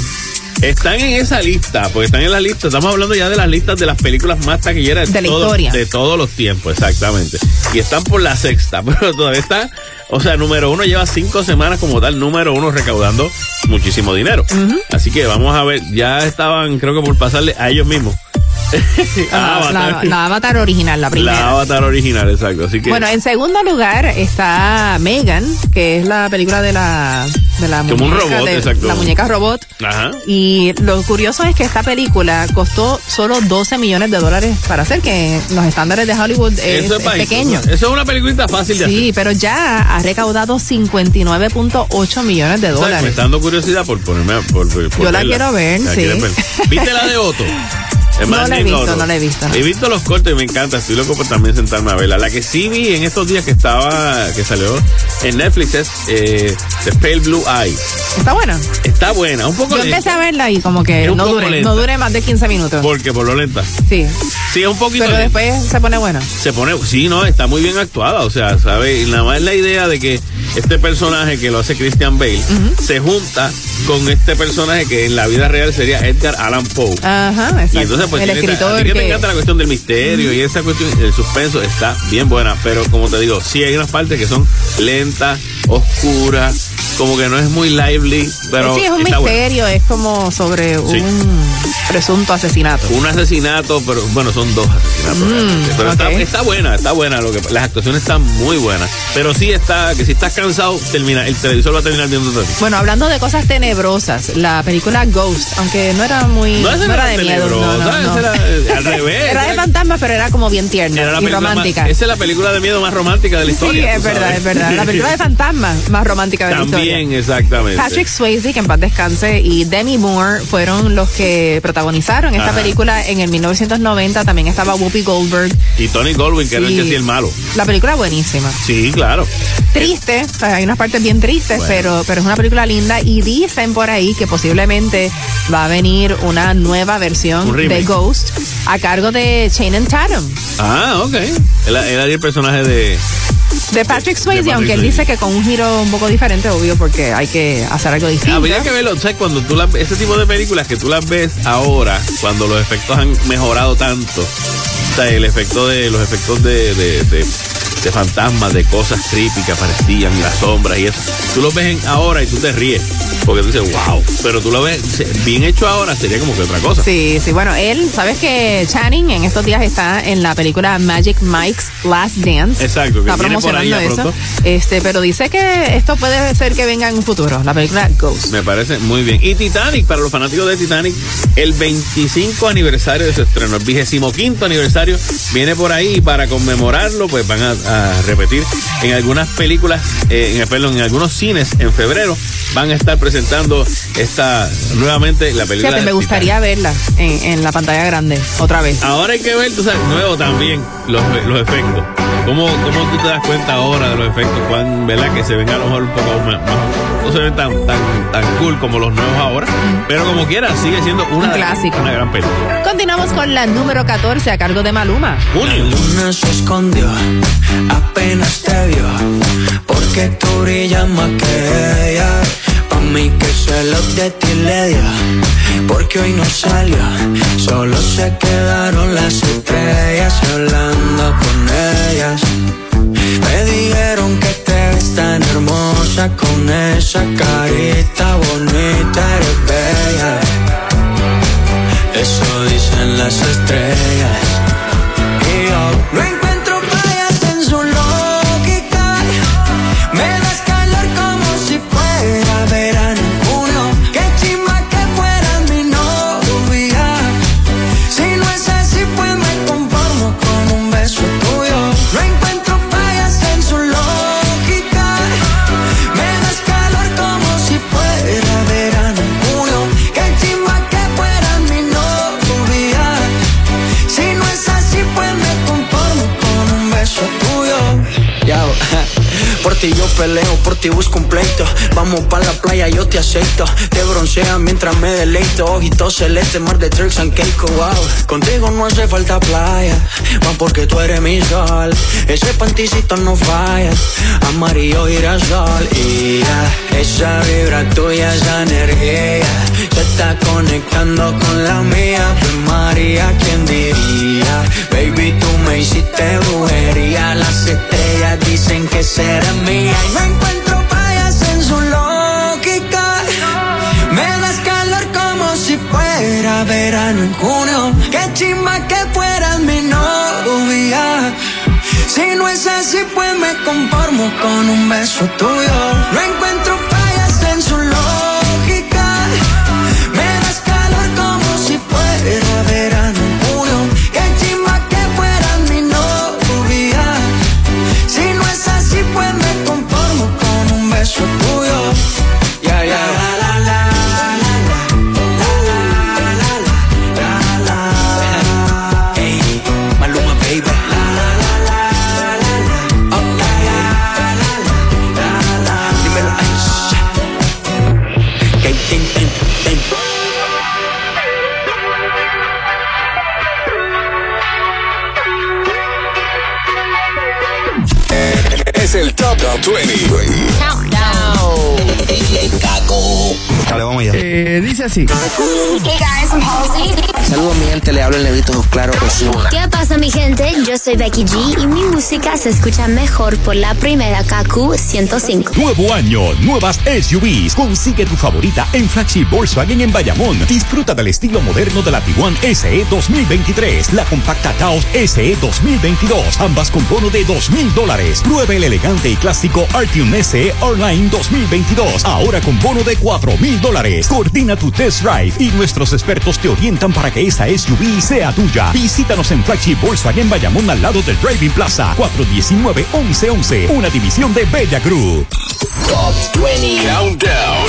[SPEAKER 3] Están en esa lista, porque están en la lista. Estamos hablando ya de las listas de las películas más taquilleras
[SPEAKER 4] De la
[SPEAKER 3] todo-
[SPEAKER 4] historia.
[SPEAKER 3] de todos los tiempos, exactamente. Y están por la sexta, pero todavía está. O sea, número uno lleva cinco semanas como tal, número uno recaudando muchísimo dinero. Así que vamos a ver, ya estaban, creo que por pasarle a ellos mismos.
[SPEAKER 4] Ah, la, la Avatar original, la primera.
[SPEAKER 3] La Avatar original, exacto. Así que
[SPEAKER 4] Bueno, en segundo lugar está Megan, que es la película de la, de la
[SPEAKER 3] Como un
[SPEAKER 4] muñeca,
[SPEAKER 3] robot,
[SPEAKER 4] de-
[SPEAKER 3] exacto.
[SPEAKER 4] la muñeca robot.
[SPEAKER 3] Ajá.
[SPEAKER 4] Y lo curioso es que esta película costó solo 12 millones de dólares para hacer, que los estándares de Hollywood es,
[SPEAKER 3] Eso es
[SPEAKER 4] es
[SPEAKER 3] pa-
[SPEAKER 4] pequeño.
[SPEAKER 3] Eso es una peliculita fácil de
[SPEAKER 4] Sí, pero ya ha recaudado 59.8 millones de
[SPEAKER 3] hacer. O sea, Me
[SPEAKER 4] dólares.
[SPEAKER 3] está dando curiosidad por ponerme por, por- por
[SPEAKER 4] Yo la quiero ver,
[SPEAKER 3] ¿La
[SPEAKER 4] sí.
[SPEAKER 3] ver? ¿Viste la de Otto?
[SPEAKER 4] No la he visto, no la he visto, no.
[SPEAKER 3] He visto los cortes y me encanta. Estoy loco por también sentarme a verla. La que sí vi en estos días que estaba, que salió en Netflix es eh, The Pale Blue Eye.
[SPEAKER 4] Está buena.
[SPEAKER 3] Está buena, un poco
[SPEAKER 4] Yo
[SPEAKER 3] lenta.
[SPEAKER 4] empecé a verla y como que no dure,
[SPEAKER 3] lenta.
[SPEAKER 4] no dure más de 15 minutos.
[SPEAKER 3] Porque por lo lenta.
[SPEAKER 4] Sí.
[SPEAKER 3] Sí, es un poquito
[SPEAKER 4] Pero
[SPEAKER 3] lenta.
[SPEAKER 4] después se pone buena.
[SPEAKER 3] se pone, sí, no, está muy bien actuada, o sea, ¿sabes? Y nada más la idea de que este personaje que lo hace Christian Bale se junta con este personaje que en la vida real sería Edgar Allan Poe.
[SPEAKER 4] Ajá, exacto.
[SPEAKER 3] Y entonces, pues,
[SPEAKER 4] el escritor
[SPEAKER 3] a ti que te
[SPEAKER 4] que-
[SPEAKER 3] encanta la cuestión del misterio y esa cuestión, el suspenso está bien buena, pero como te digo, sí hay unas partes que son lentas, oscuras, como que no es muy lively, pero
[SPEAKER 4] sí, es un
[SPEAKER 3] buena.
[SPEAKER 4] misterio, es como sobre
[SPEAKER 3] Sí.
[SPEAKER 4] un presunto asesinato.
[SPEAKER 3] Un asesinato, pero bueno, son dos asesinatos.
[SPEAKER 4] Mm,
[SPEAKER 3] pero está, está buena, está buena. Lo que, las actuaciones están muy buenas. Pero sí está, que si estás cansado, termina, el televisor va a terminar viendo
[SPEAKER 4] Bueno, hablando de cosas tenebrosas, la película Ghost, aunque no era muy.
[SPEAKER 3] No,
[SPEAKER 4] era
[SPEAKER 3] era
[SPEAKER 4] de miedo. No, no,
[SPEAKER 3] era, eh, al revés.
[SPEAKER 4] Era de fantasmas, pero era como bien tierna
[SPEAKER 3] era
[SPEAKER 4] y
[SPEAKER 3] más-
[SPEAKER 4] romántica.
[SPEAKER 3] esa es la película de miedo más romántica de la
[SPEAKER 4] Sí,
[SPEAKER 3] historia.
[SPEAKER 4] es
[SPEAKER 3] tú
[SPEAKER 4] verdad,
[SPEAKER 3] sabes.
[SPEAKER 4] es verdad. La película de fantasmas más romántica de la historia.
[SPEAKER 3] También, exactamente.
[SPEAKER 4] Patrick Swayze, que en paz descanse, y Demi Moore fueron los que protagonizaron esta
[SPEAKER 3] Ajá.
[SPEAKER 4] película en el 1990. También estaba Whoopi Goldberg.
[SPEAKER 3] Y Tony Goldwyn, que era el
[SPEAKER 4] Sí.
[SPEAKER 3] que hacía el malo.
[SPEAKER 4] La película buenísima.
[SPEAKER 3] Sí, claro.
[SPEAKER 4] Triste, hay unas partes bien tristes,
[SPEAKER 3] Bueno.
[SPEAKER 4] pero, pero es una película linda y dicen por ahí que posiblemente va a venir una nueva versión de Ghost a cargo de Channing Tatum.
[SPEAKER 3] Ah, ok. Él, él haría el personaje de.
[SPEAKER 4] De Patrick Swayze,
[SPEAKER 3] Patrick
[SPEAKER 4] aunque él
[SPEAKER 3] Swayze.
[SPEAKER 4] dice que con un giro un poco diferente, obvio, porque hay que hacer algo distinto.
[SPEAKER 3] Habría que verlo, ¿sabes? Cuando tú las ese tipo de películas que tú las ves ahora, cuando los efectos han mejorado tanto, o sea, el efecto de, los efectos de, de, de, de fantasmas, de cosas creepy que aparecían, las sombras y eso, tú los ves en ahora y tú te ríes, porque tú dices, wow, pero tú lo ves bien hecho ahora, sería como que otra cosa.
[SPEAKER 4] Sí, sí, bueno, él, ¿sabes que Channing en estos días está en la película Magic Mike's Last Dance?
[SPEAKER 3] Exacto, que
[SPEAKER 4] está
[SPEAKER 3] viene por ahí
[SPEAKER 4] eso. Este, pero dice que esto puede ser que venga en un futuro, la película Ghost.
[SPEAKER 3] Me parece muy bien. Y Titanic, para los fanáticos de Titanic, el 25 aniversario de su estreno, el 25 aniversario, viene por ahí y para conmemorarlo, pues van a, a repetir en algunas películas, eh, en, perdón, en algunos cines en febrero, van a estar presentando esta nuevamente la película.
[SPEAKER 4] Fíjate, me gustaría verla en, en la pantalla grande otra vez.
[SPEAKER 3] Ahora hay que ver, tú sabes, nuevo también, los, los efectos. ¿Cómo, ¿Cómo tú te das cuenta ahora de los efectos? Cuán, ¿Verdad? Que se ven a lo mejor un poco más, más- no se ven tan, tan, tan cool como los nuevos ahora. Pero como quiera, sigue siendo una,
[SPEAKER 4] Un clásico.
[SPEAKER 3] una gran película.
[SPEAKER 4] Continuamos con la número 14 a cargo de Maluma.
[SPEAKER 3] Junio.
[SPEAKER 5] luna se escondió, apenas te vio, porque tú brillas más que ella. Pa' mí que celos de ti le dio, porque hoy no salió, solo se quedaron las estrellas hablando con ellas. Me dijeron que te ves tan hermosa con esa carita bonita, eres bella. Eso dicen las estrellas. Y yo por ti yo peleo, por ti busco un. Vamos pa' la playa, yo te aceito. Te broncea mientras me deleito. Ojitos celeste, mar de tricks and cake, wow. Contigo no hace falta playa, más porque tú eres mi sol. Ese panticito no falla, amarillo girasol. Y ya, esa vibra tuya, esa energía, se está conectando con la mía. Pues María, ¿quién diría? Baby, tú me hiciste brujería. Las estrellas dicen que será mía. Y no encuentro fallas en su lógica. Me das calor como si fuera verano en junio. Qué chimba que fueras mi novia. Si no es así, pues me conformo con un beso tuyo. No encuentro
[SPEAKER 2] el Top 20.
[SPEAKER 9] Dale, vamos allá. Eh, dice así.
[SPEAKER 8] Hey guys, I'm Halsey.
[SPEAKER 14] Saludos mi gente, le hablo el negrito Claro Osuna.
[SPEAKER 15] ¿Qué pasa mi gente? Yo soy Becky G y mi música se escucha mejor por la primera KQ 105.
[SPEAKER 16] Nuevo año, nuevas SUVs. Consigue tu favorita en Flagship Volkswagen en Bayamón. Disfruta del estilo moderno de la Tiguan SE 2023, la compacta Taos SE 2022, ambas con bono de 2 mil dólares. Pruebe el elegante y clásico Artium SE Online 2022, ahora con bono de 4 mil dólares. Coordina tu test drive y nuestros expertos te orientan para que esa SUV sea tuya. Visítanos en Flagship Volkswagen Bayamón al lado del Driving Plaza 419-1111, una división de Bella Group.
[SPEAKER 2] Top 20 Countdown.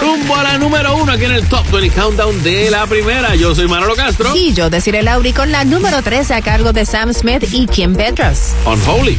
[SPEAKER 3] Rumbo a la número uno aquí en el Top 20 Countdown de la primera. Yo soy Manolo Castro.
[SPEAKER 4] Y yo deciré Lauri con la número 13 a cargo de Sam Smith y Kim Petras.
[SPEAKER 3] Unholy.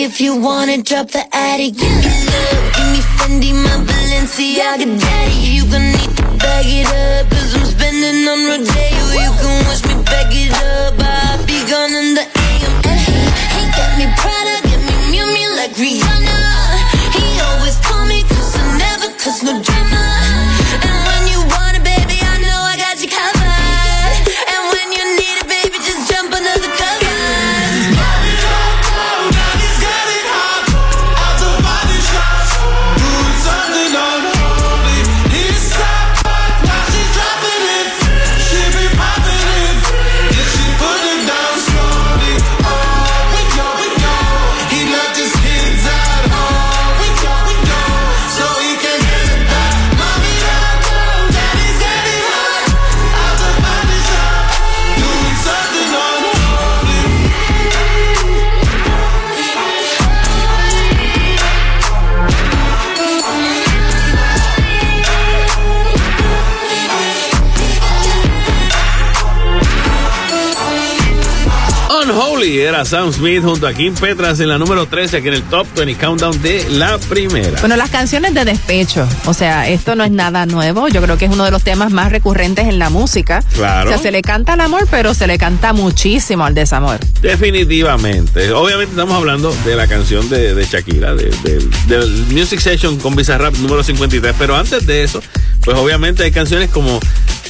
[SPEAKER 15] If you wanna drop the attic, me love, give me Fendi, my Balenciaga daddy. You gonna need to bag it up, cause I'm spending on Rodeo. You can watch me back it up, I'll be gone in the AM. And he, he got me Prada, get me Miu Miu like Rihanna.
[SPEAKER 3] Unholy era Sam Smith junto a Kim Petras en la número 13 aquí en el Top 20 Countdown de la primera.
[SPEAKER 4] Bueno, las canciones de despecho, o sea, esto no es nada nuevo, yo creo que es uno de los temas más recurrentes en la música.
[SPEAKER 3] Claro.
[SPEAKER 4] O sea, se le canta al amor, pero se le canta muchísimo al desamor.
[SPEAKER 3] Definitivamente. Obviamente estamos hablando de la canción de, de Shakira, de- de- del Music Session con Bizarrap número 53. Pero antes de eso, pues obviamente hay canciones como,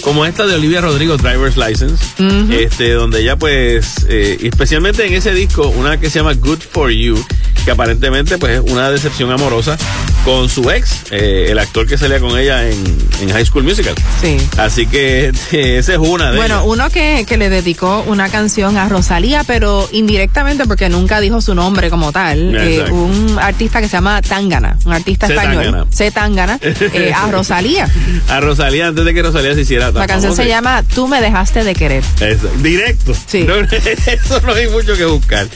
[SPEAKER 3] como esta de Olivia Rodrigo, Driver's License, este, donde ella pues, eh, especialmente en ese disco, una que se llama Good For You, que aparentemente pues es una decepción amorosa con su ex, eh, el actor que salía con ella en, en High School Musical.
[SPEAKER 4] Sí.
[SPEAKER 3] Así que eh, esa es una de
[SPEAKER 4] Bueno,
[SPEAKER 3] ellas.
[SPEAKER 4] uno que, que le dedicó una canción a Rosalía, pero indirectamente porque nunca dijo su nombre como tal. eh, un artista que se llama Tangana, un artista
[SPEAKER 3] C.
[SPEAKER 4] español.
[SPEAKER 3] Tangana.
[SPEAKER 4] C. Tangana, eh, a Rosalía.
[SPEAKER 3] A Rosalía, antes de que Rosalía se hiciera tan
[SPEAKER 4] La canción
[SPEAKER 3] famosa.
[SPEAKER 4] se llama Tú me dejaste de querer.
[SPEAKER 3] Eso, directo.
[SPEAKER 4] Sí.
[SPEAKER 3] No, eso no hay mucho que buscar.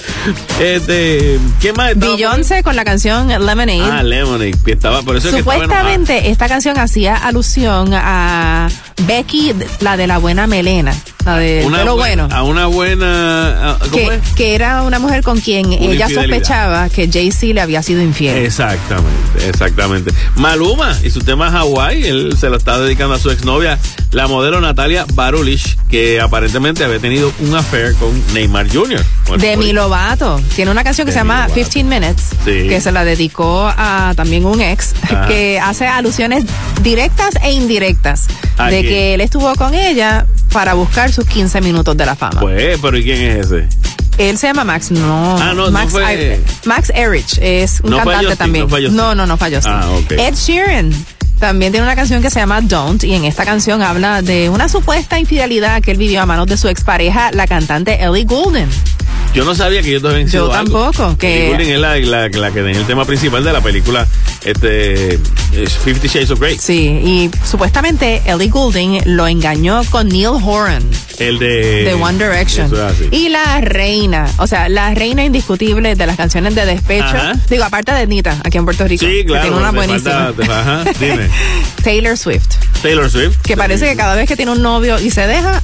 [SPEAKER 3] Este, ¿qué más?
[SPEAKER 4] Beyoncé con la canción Lemonade.
[SPEAKER 3] Ah, Lemonade, estaba, por eso es que.
[SPEAKER 4] Supuestamente esta canción hacía alusión a Becky, la de la buena melena, la de
[SPEAKER 3] Una
[SPEAKER 4] lo
[SPEAKER 3] buena-
[SPEAKER 4] bueno.
[SPEAKER 3] A una buena. a- ¿Cómo
[SPEAKER 4] Que,
[SPEAKER 3] es?
[SPEAKER 4] que era una mujer con quien
[SPEAKER 3] Una
[SPEAKER 4] ella sospechaba que Jay-Z le había sido infiel.
[SPEAKER 3] Exactamente, exactamente. Maluma y su tema Hawaii, él se lo está dedicando a su exnovia, la modelo Natalia Barulich, que aparentemente había tenido un affair con Neymar Jr. con el
[SPEAKER 4] Demi
[SPEAKER 3] futbolista.
[SPEAKER 4] Lovato tiene una canción que se llama
[SPEAKER 3] Lovato.
[SPEAKER 4] 15 Minutes,
[SPEAKER 3] Sí.
[SPEAKER 4] que se la dedicó a también un ex,
[SPEAKER 3] Ajá.
[SPEAKER 4] que hace alusiones directas e indirectas
[SPEAKER 3] ¿A
[SPEAKER 4] de
[SPEAKER 3] quién?
[SPEAKER 4] que él estuvo con ella para buscar sus 15 minutos de la fama.
[SPEAKER 3] Pues, pero ¿y quién es ese?
[SPEAKER 4] Él se llama Max, no.
[SPEAKER 3] Ah, no, no
[SPEAKER 4] Max,
[SPEAKER 3] fue-
[SPEAKER 4] Max Erich es un
[SPEAKER 3] No
[SPEAKER 4] cantante
[SPEAKER 3] Justin,
[SPEAKER 4] también.
[SPEAKER 3] no
[SPEAKER 4] no, no, no Justin.
[SPEAKER 3] Ah.
[SPEAKER 4] Ed Sheeran también tiene una canción que se llama Don't y en esta canción habla de una supuesta infidelidad que él vivió a manos de su expareja, la cantante Ellie Goulding.
[SPEAKER 3] Yo no sabía que ellos dos habían
[SPEAKER 4] Yo
[SPEAKER 3] sido algo.
[SPEAKER 4] tampoco, que-
[SPEAKER 3] Ellie Goulding es la, la, la que tenía el tema principal de la película este, es Fifty Shades of Grey.
[SPEAKER 4] Sí, y supuestamente Ellie Goulding lo engañó con Neil Horan
[SPEAKER 3] El de...
[SPEAKER 4] de One Direction.
[SPEAKER 3] Eso es así.
[SPEAKER 4] Y la reina, o sea, la reina indiscutible de las canciones de despecho.
[SPEAKER 3] Ajá.
[SPEAKER 4] Digo, aparte de Nita, aquí en Puerto Rico.
[SPEAKER 3] Sí,
[SPEAKER 4] que
[SPEAKER 3] claro.
[SPEAKER 4] tiene una buenísima.
[SPEAKER 3] falta- ajá, dime.
[SPEAKER 4] Taylor Swift.
[SPEAKER 3] Taylor Swift.
[SPEAKER 4] Que parece que cada vez que tiene un novio y se deja,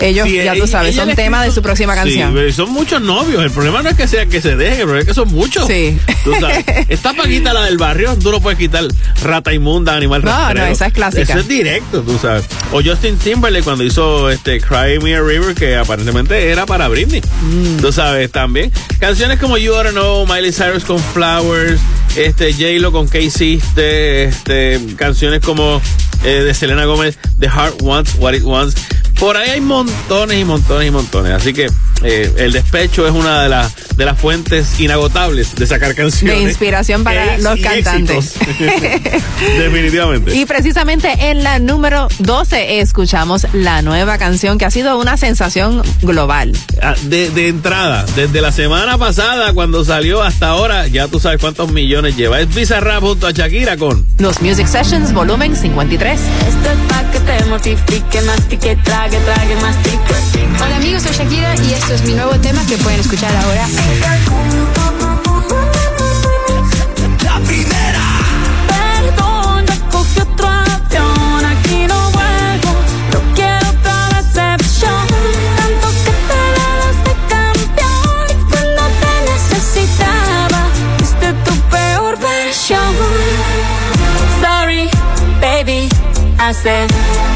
[SPEAKER 4] ellos,
[SPEAKER 3] Sí,
[SPEAKER 4] ya tú
[SPEAKER 3] ella-
[SPEAKER 4] sabes, son tema de su próxima canción.
[SPEAKER 3] Sí, pero son muchos novios. El problema no es que sea que se dejen, el problema es que son muchos.
[SPEAKER 4] Sí.
[SPEAKER 3] Tú sabes, esta Paquita, la del barrio, tú no puedes quitar rata inmunda, animal
[SPEAKER 4] No,
[SPEAKER 3] rastrero.
[SPEAKER 4] no, esa es clásica.
[SPEAKER 3] Eso es directo, tú sabes. O Justin Timberlake cuando hizo este Cry Me a River, que aparentemente era para Britney.
[SPEAKER 4] Mm.
[SPEAKER 3] Tú sabes, también. Canciones como You Oughta Know, Miley Cyrus con Flowers, este J-Lo con ¿Qué hiciste? Este, canciones como eh, de Selena Gómez, The Heart Wants What It Wants. Por ahí hay montones y montones y montones. Así que eh, el despecho es una de, las de las fuentes inagotables de sacar canciones.
[SPEAKER 4] De inspiración para los cantantes.
[SPEAKER 3] Definitivamente.
[SPEAKER 4] Y precisamente en la número 12 escuchamos la nueva canción que ha sido una sensación global.
[SPEAKER 3] Ah, De, de entrada, desde la semana pasada cuando salió hasta ahora, ya tú sabes cuántos millones lleva. Es Bizarrap junto a Shakira con
[SPEAKER 4] Los Music Sessions, volumen 53.
[SPEAKER 6] Esto es que te mortifique, mastique, trague, trague, mastique.
[SPEAKER 17] Hola amigos, soy Shakira y esto es mi nuevo tema que pueden escuchar ahora.
[SPEAKER 6] La primera. Perdón, ya cogí otro avión, aquí no vuelvo. No quiero otra decepción. Tanto que te dabas de campeón y cuando te necesitaba, viste tu peor versión. Sorry, baby, hace rato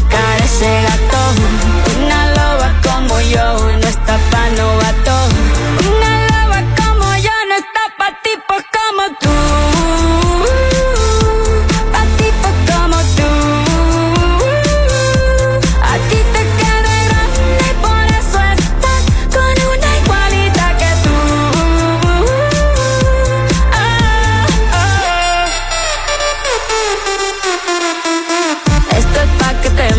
[SPEAKER 6] tocar ese gato. Una loba como yo no está pa' novato.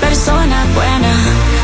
[SPEAKER 6] persona buena.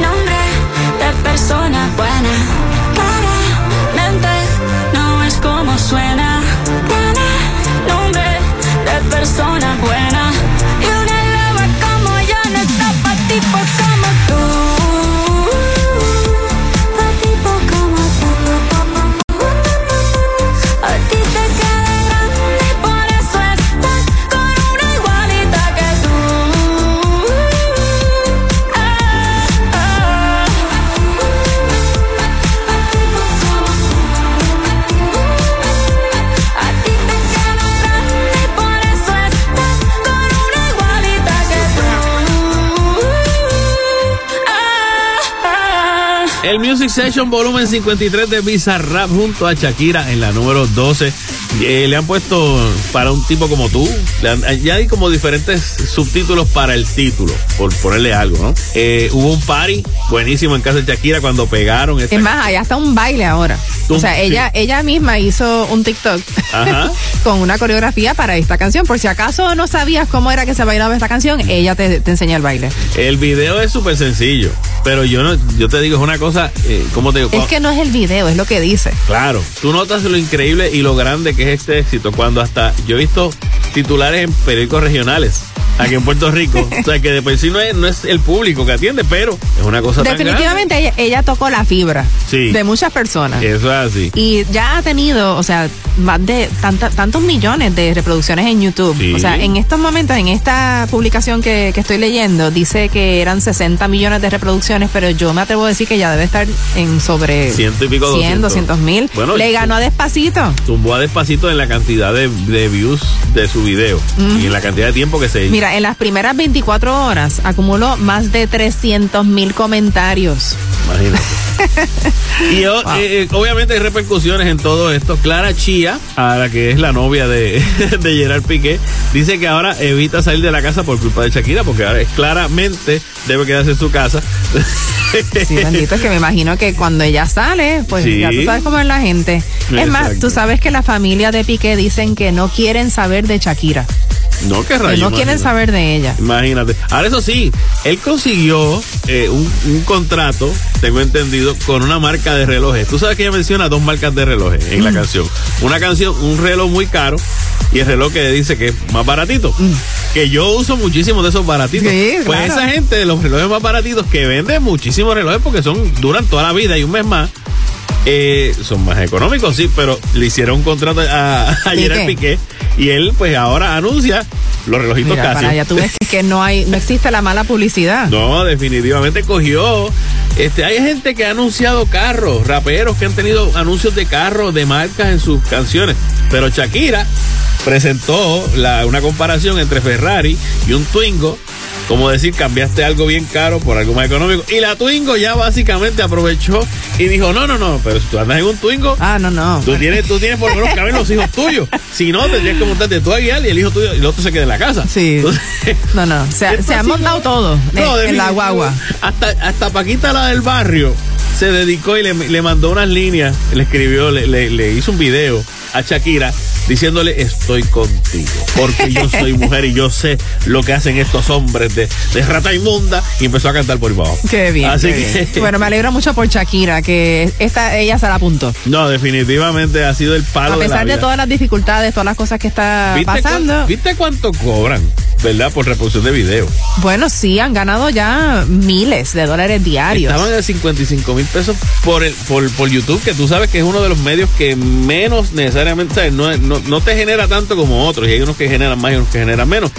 [SPEAKER 6] nombre de persona buena. Claramente no es como suena. Tiene
[SPEAKER 8] nombre de persona
[SPEAKER 3] buena. Music Session volumen 53 de Bizarrap junto a Shakira en la número 12. Eh, le han puesto para un tipo como tú, le han- ya hay como diferentes subtítulos para el título, por ponerle algo, ¿no? Eh, hubo un party buenísimo en casa de Shakira cuando pegaron esta
[SPEAKER 4] Es más, allá está un baile ahora. O sea, ella, ella misma hizo un TikTok
[SPEAKER 3] Ajá.
[SPEAKER 4] con una coreografía para esta canción. Por si acaso no sabías cómo era que se bailaba esta canción, ella te, te enseña el baile.
[SPEAKER 3] El video es súper sencillo, pero yo no, yo te digo, es una cosa, eh, ¿cómo te digo?
[SPEAKER 4] Es que no es el video, es lo que dice.
[SPEAKER 3] Claro, tú notas lo increíble y lo grande que es este éxito cuando hasta yo he visto titulares en periódicos regionales aquí en Puerto Rico. o sea que de por sí no es, no es el público que atiende, pero es una cosa tan
[SPEAKER 4] Definitivamente ella, ella tocó la fibra
[SPEAKER 3] Sí.
[SPEAKER 4] de muchas personas.
[SPEAKER 3] Eso es así.
[SPEAKER 4] Y ya ha tenido, o sea, más de tanta- tantos millones de reproducciones en YouTube.
[SPEAKER 3] Sí.
[SPEAKER 4] O sea, en estos momentos, en esta publicación que, que estoy leyendo, dice que eran 60 millones de reproducciones, pero yo me atrevo a decir que ya debe estar en sobre
[SPEAKER 3] Ciento y pico,
[SPEAKER 4] 100,
[SPEAKER 3] 200.
[SPEAKER 4] 200 mil.
[SPEAKER 3] Bueno,
[SPEAKER 4] Le ganó a Despacito.
[SPEAKER 3] Tumbó a despacito en la cantidad de, de views de su video
[SPEAKER 4] Mm.
[SPEAKER 3] y en la cantidad de tiempo que se hizo.
[SPEAKER 4] Mira, en las primeras 24 horas acumuló más de 300 mil comentarios.
[SPEAKER 3] Imagínate. y o- eh, eh, obviamente hay repercusiones en todo esto. Clara Chía, a la que es la novia de, de Gerard Piqué, dice que ahora evita salir de la casa por culpa de Shakira, porque ahora es claramente debe quedarse en su casa.
[SPEAKER 4] Sí, bendito, es que me imagino que cuando ella sale, pues
[SPEAKER 3] Sí.
[SPEAKER 4] ya tú sabes cómo es la gente. Es más, tú sabes que la familia de Piqué dicen que no quieren saber de Shakira.
[SPEAKER 3] No, qué
[SPEAKER 4] Que
[SPEAKER 3] rayos.
[SPEAKER 4] no quieren
[SPEAKER 3] imagínate.
[SPEAKER 4] saber de ella.
[SPEAKER 3] Imagínate. Ahora, eso sí, él consiguió eh, un, un contrato, tengo entendido, con una marca de relojes. Tú sabes que ella menciona dos marcas de relojes en
[SPEAKER 4] Mm.
[SPEAKER 3] la canción. Una canción, un reloj muy caro y el reloj que dice que es más baratito. Que yo uso muchísimo de esos baratitos.
[SPEAKER 4] Mm. Sí,
[SPEAKER 3] pues
[SPEAKER 4] claro.
[SPEAKER 3] esa gente de los relojes más baratitos que vende muchísimos relojes porque son duran toda la vida y un mes más. Eh, son más económicos, sí, pero le hicieron un contrato a, a
[SPEAKER 4] Piqué.
[SPEAKER 3] Gerard Piqué y él pues ahora anuncia los relojitos
[SPEAKER 4] Mira,
[SPEAKER 3] Casio.
[SPEAKER 4] para allá tú ves que, que no hay, no existe la mala publicidad.
[SPEAKER 3] No, definitivamente cogió. Este, hay gente que ha anunciado carros, raperos que han tenido anuncios de carros, de marcas en sus canciones. Pero Shakira presentó la- una comparación entre Ferrari y un Twingo. Como decir, cambiaste algo bien caro por algo más económico. Y la Twingo ya básicamente aprovechó y dijo, no, no, no, pero si tú andas en un Twingo,
[SPEAKER 4] Ah, no, no.
[SPEAKER 3] tú tienes, tú tienes por lo menos que ver los hijos tuyos. Si no, tendrías que montarte tú a guiar y el hijo tuyo y el otro se queda en la casa.
[SPEAKER 4] Sí.
[SPEAKER 3] Entonces,
[SPEAKER 4] No, no. Se, ha- se han montado todo en,
[SPEAKER 3] no,
[SPEAKER 4] en la guagua.
[SPEAKER 3] Hasta, hasta Paquita, la del barrio, se dedicó y le, le mandó unas líneas, le escribió, le, le- le hizo un video a Shakira diciéndole estoy contigo, porque yo soy mujer y yo sé lo que hacen estos hombres de, de rata inmunda y empezó a cantar por abajo.
[SPEAKER 4] Qué bien.
[SPEAKER 3] Así
[SPEAKER 4] qué
[SPEAKER 3] que,
[SPEAKER 4] bien. Bueno, me alegro mucho por Shakira, que esta, ella se la apuntó.
[SPEAKER 3] no, definitivamente ha sido el palo
[SPEAKER 4] A
[SPEAKER 3] de la
[SPEAKER 4] pesar de todas las dificultades, todas las cosas que está
[SPEAKER 3] ¿Viste
[SPEAKER 4] pasando.
[SPEAKER 3] cuán- ¿Viste cuánto cobran, verdad, por reproducción de video?
[SPEAKER 4] Bueno, sí, han ganado ya miles de dólares diarios.
[SPEAKER 3] Estaban a 55 mil pesos por, el, por, por YouTube, que tú sabes que es uno de los medios que menos necesariamente, ¿sabes? No, no, no te genera tanto como otros, y hay unos que generan más y unos que generan menos,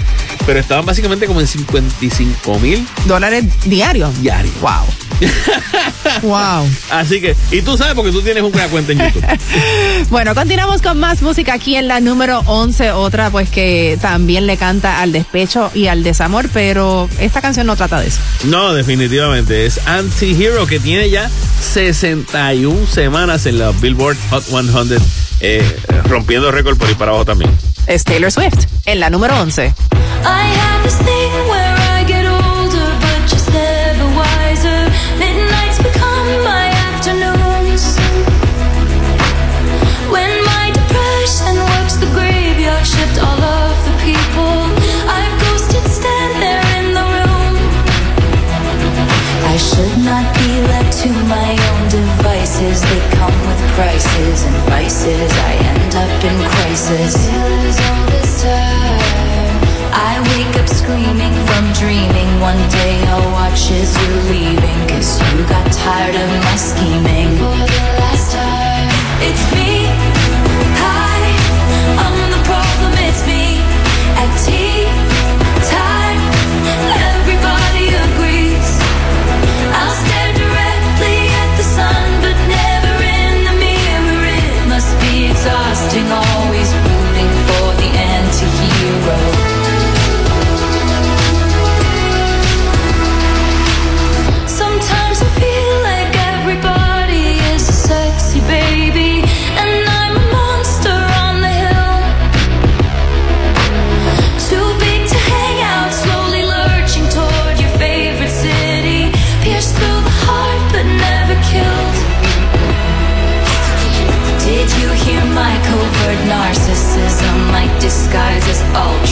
[SPEAKER 3] pero estaban básicamente como en 55 mil
[SPEAKER 4] Dólares diarios.
[SPEAKER 3] diarios.
[SPEAKER 4] Wow. wow.
[SPEAKER 3] Así que, y tú sabes porque tú tienes una cuenta en YouTube.
[SPEAKER 4] Bueno, continuamos con más música aquí en la número 11, otra pues que también le canta al despecho y al desamor, pero esta canción no trata de eso.
[SPEAKER 3] No, definitivamente, es Anti-Hero, que tiene ya 61 semanas en la Billboard Hot 100, eh, rompiendo récord por ahí para abajo también.
[SPEAKER 4] Es Taylor Swift en la número 11.
[SPEAKER 8] I have this thing where prices and vices. I end up in crisis. all this time. I wake up screaming from dreaming. One day I'll watch as you're leaving. Cause you got tired of my scheming. For the last time, it's me.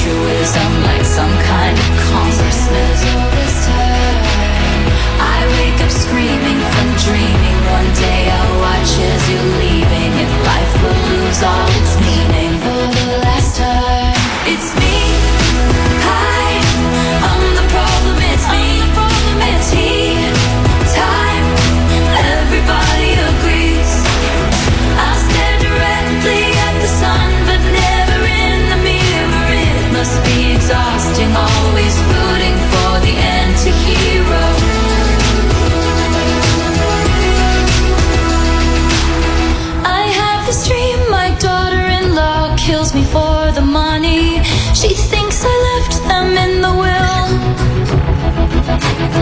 [SPEAKER 8] truism like some kind of consciousness. I wake up screaming from dreaming. One day I'll watch as you're leaving, and life will lose all its.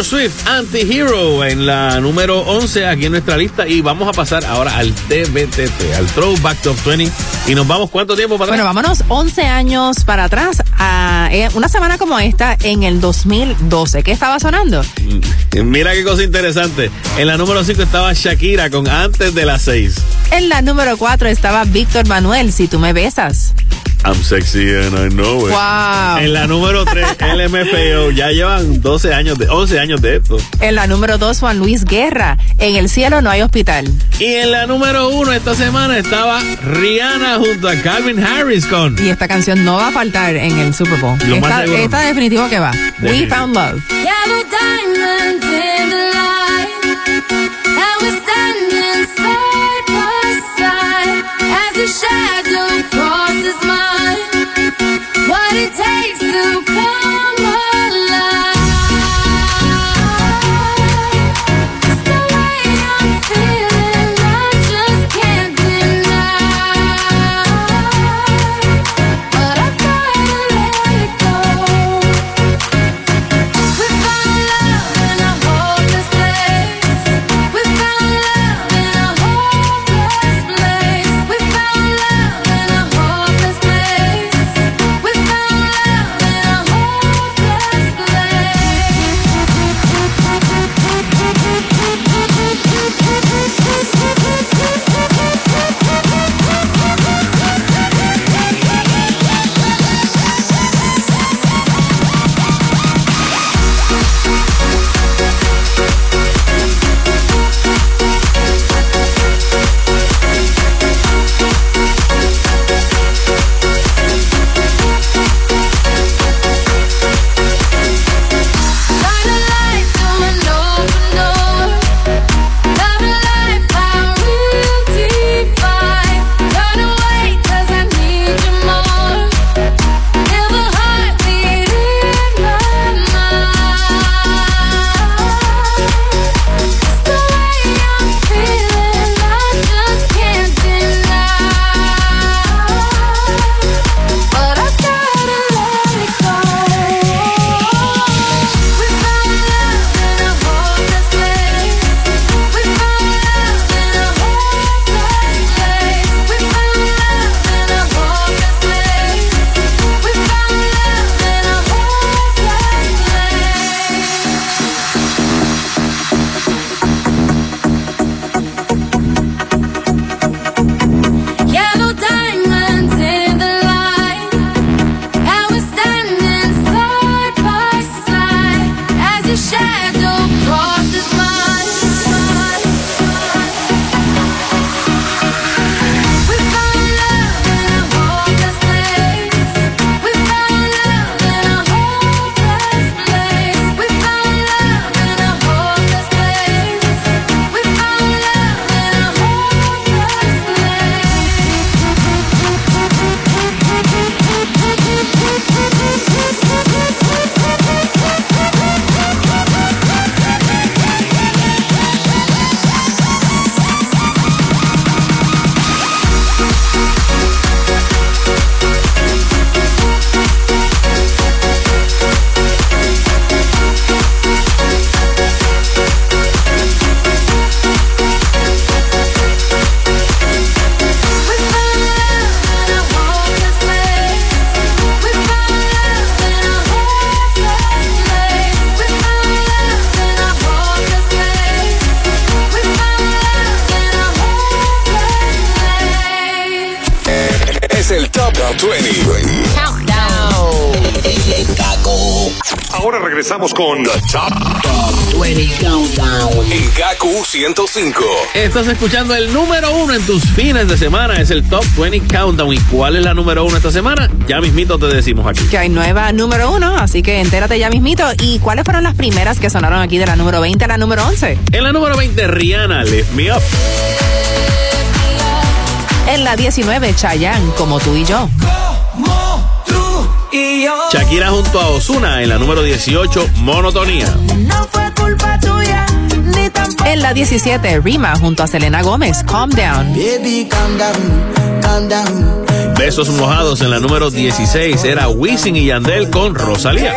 [SPEAKER 3] Taylor Swift, Anti-Hero, en la número 11 aquí en nuestra lista. Y vamos a pasar ahora al TBTT, al Throwback Top 20. Y nos vamos, ¿cuánto tiempo para
[SPEAKER 4] Bueno,
[SPEAKER 3] atrás?
[SPEAKER 4] vámonos 11 años para atrás, a eh, una semana como esta, en el 2012. ¿Qué estaba sonando?
[SPEAKER 3] Mm, Mira qué cosa interesante. En la número 5 estaba Shakira con Antes de las 6.
[SPEAKER 4] En la número 4 estaba Víctor Manuel, Si tú me besas.
[SPEAKER 3] I'm sexy and I know it.
[SPEAKER 4] Wow.
[SPEAKER 3] En la número 3, LMFAO. Ya llevan 12 años, de, 11 años de esto.
[SPEAKER 4] En la número 2, Juan Luis Guerra. En el cielo no hay hospital.
[SPEAKER 3] Y en la número 1 esta semana estaba Rihanna junto a Calvin Harris con
[SPEAKER 4] Y esta canción no va a faltar en el Super Bowl.
[SPEAKER 3] Lo más
[SPEAKER 4] Esta,
[SPEAKER 3] seguro.
[SPEAKER 4] esta definitivo que va. We
[SPEAKER 3] Definitivo.
[SPEAKER 4] Found Love.
[SPEAKER 8] Yellow it takes
[SPEAKER 2] 105.
[SPEAKER 3] Estás escuchando el número uno en tus fines de semana. Es el Top 20 Countdown. ¿Y cuál es la número uno esta semana? Ya mismito te decimos aquí.
[SPEAKER 4] Que hay nueva número uno, así que entérate ya mismito. ¿Y cuáles fueron las primeras que sonaron aquí de la número 20 a la número 11?
[SPEAKER 3] En la número 20, Rihanna, Lift Me Up.
[SPEAKER 4] En la 19, Chayanne, como tú y yo.
[SPEAKER 11] Y yo.
[SPEAKER 3] Shakira junto a Osuna en la número 18, Monotonía.
[SPEAKER 4] En la 17, Rima junto a Selena Gómez, Calm Down.
[SPEAKER 7] Baby, calm down, calm down.
[SPEAKER 3] Besos mojados en la número 16 era Wisin y Yandel con Rosalía.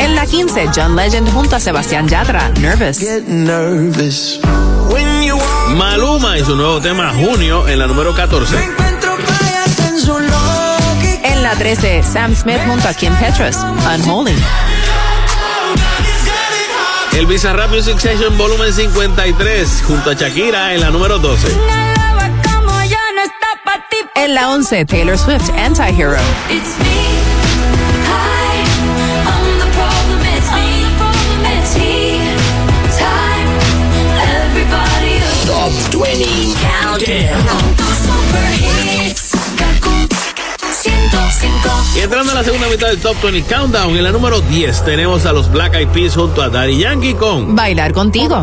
[SPEAKER 4] En la 15, John Legend junto a Sebastián Yatra, Nervous.
[SPEAKER 3] Maluma y su nuevo tema Junio en la número 14.
[SPEAKER 11] encuentro playas en su lógica.
[SPEAKER 4] En la 13, Sam Smith junto a Kim Petras, Unholy.
[SPEAKER 3] El Bizarrap Music Session Volumen 53 junto a Shakira en la número 12.
[SPEAKER 8] Una lava como yo no está pa' ti.
[SPEAKER 4] En la 11, Taylor Swift, Anti-Hero.
[SPEAKER 8] It's me. Hi,
[SPEAKER 3] Y entrando a la segunda mitad del Top 20 Countdown, en la número 10 tenemos a los Black Eyed Peas junto a Daddy Yankee con
[SPEAKER 4] Bailar contigo.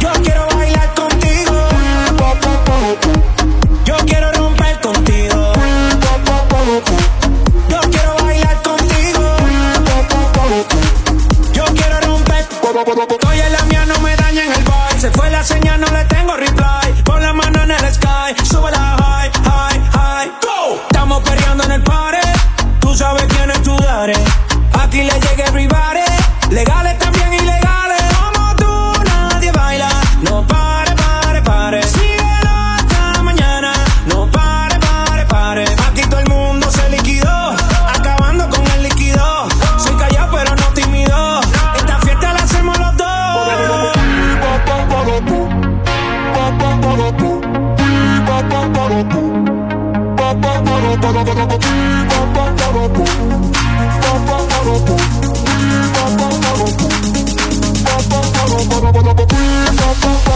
[SPEAKER 11] Yo quiero bailar contigo. Yo quiero romper contigo. Yo quiero bailar contigo. Yo quiero romper. Oye, la mía no me daña en el boy. Se fue la señal, no le tengo reply. Pon la mano en el sky. Sube la high, high, high. Go. Estamos peleando en el party. Tú sabes quién es tu daddy. Aquí le llega everybody.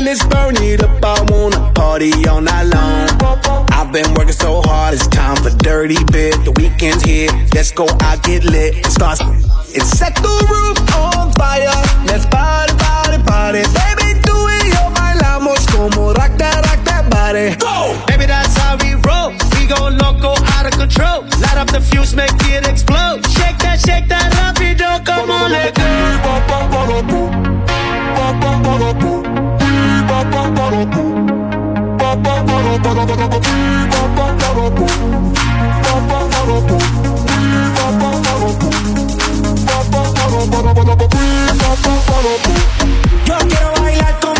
[SPEAKER 12] Baby, let's burn it up. I wanna party all night long. I've been working so hard, it's time for dirty bit. The weekend's here, let's go out, get lit. It starts and set the roof on fire. Let's party, party, party. Baby, tú y yo bailamos como rock that, rock that body.
[SPEAKER 11] Go! Baby, that's how we roll. We go loco, out of control. Light up the fuse, make it explode. Shake that, shake that rapido, come on, let go. Yo quiero bailar contigo.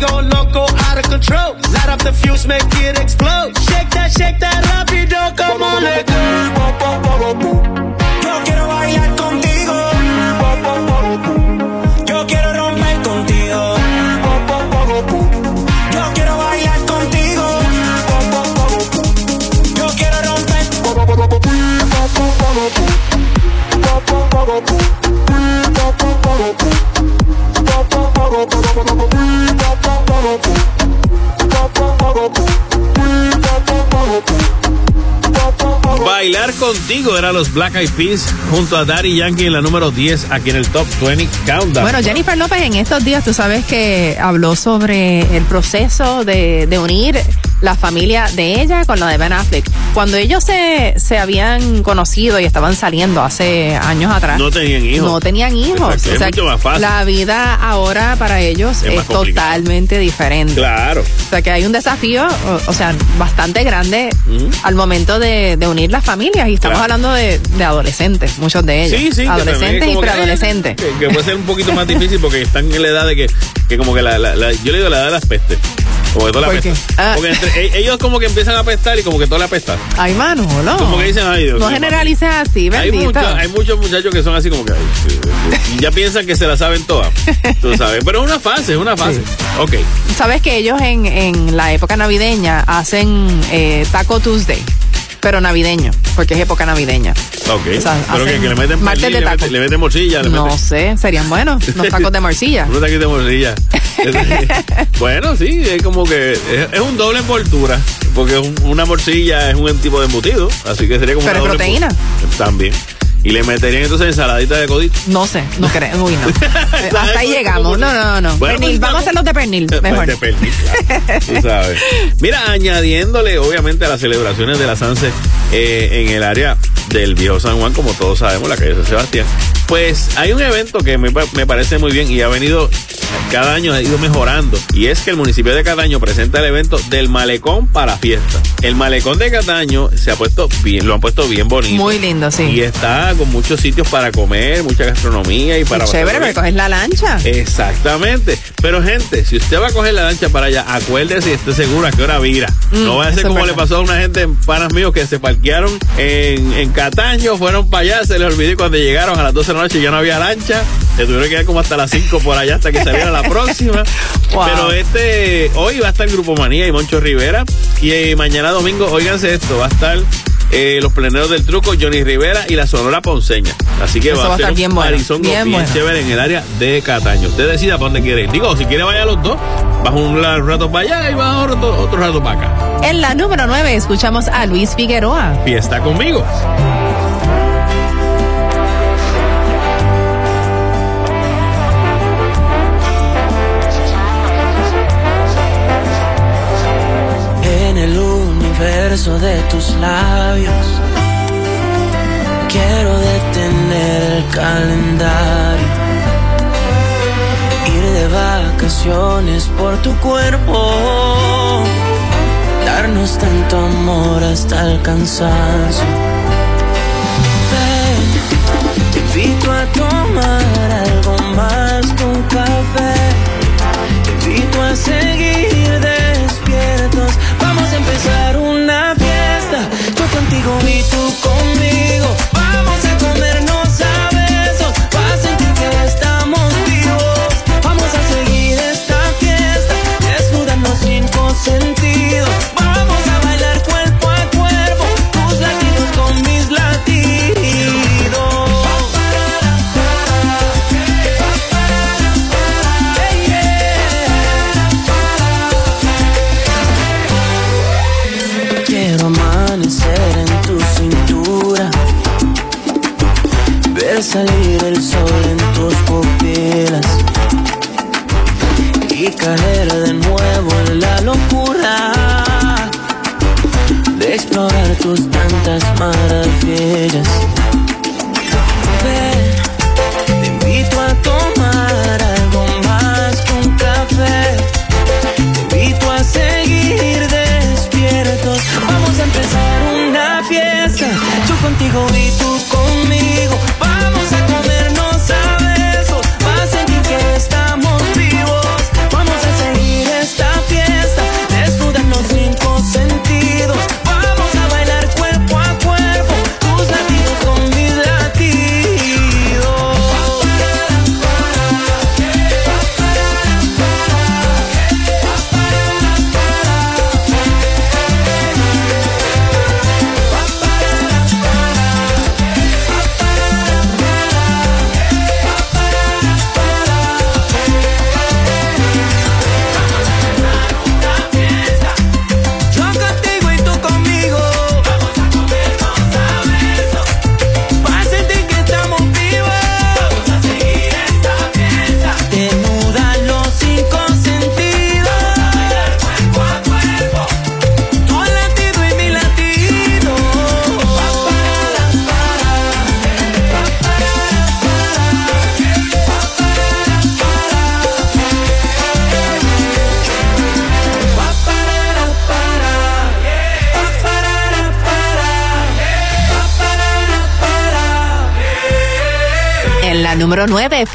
[SPEAKER 11] go loco, out of control. Light up the fuse, make it explode. Shake that, shake that, rápido, como le Yo quiero bailar contigo. Yo quiero romper contigo. Yo quiero bailar contigo. Yo quiero romper.
[SPEAKER 3] Contigo eran los Black Eyed Peas junto a Daddy Yankee en la número 10 aquí en el Top 20 Countdown.
[SPEAKER 4] Bueno, Jennifer López en estos días, tú sabes que habló sobre el proceso de, de unir la familia de ella con la de Ben Affleck. Cuando ellos se, se habían conocido y estaban saliendo hace años atrás.
[SPEAKER 3] no tenían hijos.
[SPEAKER 4] No tenían hijos.
[SPEAKER 3] Exacto, es mucho más fácil.
[SPEAKER 4] La vida ahora para ellos
[SPEAKER 3] Es
[SPEAKER 4] totalmente diferente.
[SPEAKER 3] Claro.
[SPEAKER 4] O sea que hay un desafío, o, o sea, bastante grande al momento de, de unir las familias. Y estamos
[SPEAKER 3] Claro.
[SPEAKER 4] hablando de, de adolescentes, muchos de ellos.
[SPEAKER 3] Sí, sí.
[SPEAKER 4] Adolescentes y
[SPEAKER 3] que,
[SPEAKER 4] preadolescentes.
[SPEAKER 3] Que, que puede ser un poquito más difícil porque están en la edad de que, que como que la, la- la- yo le digo la edad de las pestes. Como que toda la
[SPEAKER 4] ¿Por qué? Ah.
[SPEAKER 3] Porque entre- e- ellos como que empiezan a apestar y como que toda la pesta.
[SPEAKER 4] Ay, mano, no.
[SPEAKER 3] Como que dicen, ay, Dios
[SPEAKER 4] No generalices así,
[SPEAKER 3] Hay,
[SPEAKER 4] bendito.
[SPEAKER 3] hay muchos muchachos que son así como que ay, ya piensan que se la saben todas. Tú sabes. Pero es una fase, es una fase. Ok.
[SPEAKER 4] Sabes que ellos en, en la época navideña hacen eh, Taco Tuesday, pero navideño, porque es época navideña.
[SPEAKER 3] Ok.
[SPEAKER 4] O sea,
[SPEAKER 3] Pero que, le meten
[SPEAKER 4] martes de
[SPEAKER 3] le
[SPEAKER 4] taco.
[SPEAKER 3] meten, le meten morcilla, le
[SPEAKER 4] No
[SPEAKER 3] meten.
[SPEAKER 4] sé, serían buenos los tacos de morcilla.
[SPEAKER 3] Unos taquitos de morcilla. bueno, sí, es como que es, es un doble envoltura. Porque un- una morcilla es un tipo de embutido. Así que sería como
[SPEAKER 4] Pero
[SPEAKER 3] una
[SPEAKER 4] es
[SPEAKER 3] doble
[SPEAKER 4] proteína.
[SPEAKER 3] También. Y le meterían entonces ensaladita de codito.
[SPEAKER 4] No sé, no creo. Uy, no. Hasta ahí llegamos. No, no, no.
[SPEAKER 3] Bueno,
[SPEAKER 4] pernil,
[SPEAKER 3] pues,
[SPEAKER 4] vamos a hacer los de pernil. Mejor.
[SPEAKER 3] De pernil, claro. Tú sabes. Mira, añadiéndole obviamente a las celebraciones de la Sanse eh, en el área del viejo San Juan, como todos sabemos, la calle San Sebastián, pues hay un evento que me, me parece muy bien y ha venido, cada año ha ido mejorando, y es que el municipio de Cataño presenta el evento del malecón para fiesta. El malecón de Cataño se ha puesto bien, lo han puesto bien bonito.
[SPEAKER 4] Muy lindo, sí.
[SPEAKER 3] Y está con muchos sitios para comer, mucha gastronomía y para...
[SPEAKER 4] Chévere, me coges la lancha.
[SPEAKER 3] Exactamente. Pero, gente, si usted va a coger la lancha para allá, acuérdese y esté seguro a qué hora vira.
[SPEAKER 4] Mm,
[SPEAKER 3] no vaya a ser como le pasó a una gente, panas míos, que se parquearon en, en Cataño, fueron para allá, se les olvidó y cuando llegaron a las 12 de la noche ya no había lancha. Se tuvieron que quedar como hasta las 5 por allá hasta que saliera la próxima.
[SPEAKER 4] Wow.
[SPEAKER 3] Pero este, hoy va a estar Grupo Manía y Moncho Rivera. Y eh, mañana domingo, óiganse esto, va a estar eh, los pleneros del truco, Johnny Rivera y la Sonora Ponceña. Así que va,
[SPEAKER 4] va a
[SPEAKER 3] ser
[SPEAKER 4] estar
[SPEAKER 3] un
[SPEAKER 4] bien bueno, bien
[SPEAKER 3] bien,
[SPEAKER 4] bueno.
[SPEAKER 3] chévere en el área de Cataño. Usted decida para dónde quiere ir. Digo, si quiere vaya a los dos, baja un rato para allá y baja otro, otro rato para acá.
[SPEAKER 4] En la número 9 escuchamos a Luis Figueroa.
[SPEAKER 3] Fiesta conmigo.
[SPEAKER 5] De tus labios quiero detener el calendario, ir de vacaciones por tu cuerpo, darnos tanto amor hasta el cansancio. Te invito a tomar algo más un café. Te invito a seguir Y tú conmigo. Vamos a comernos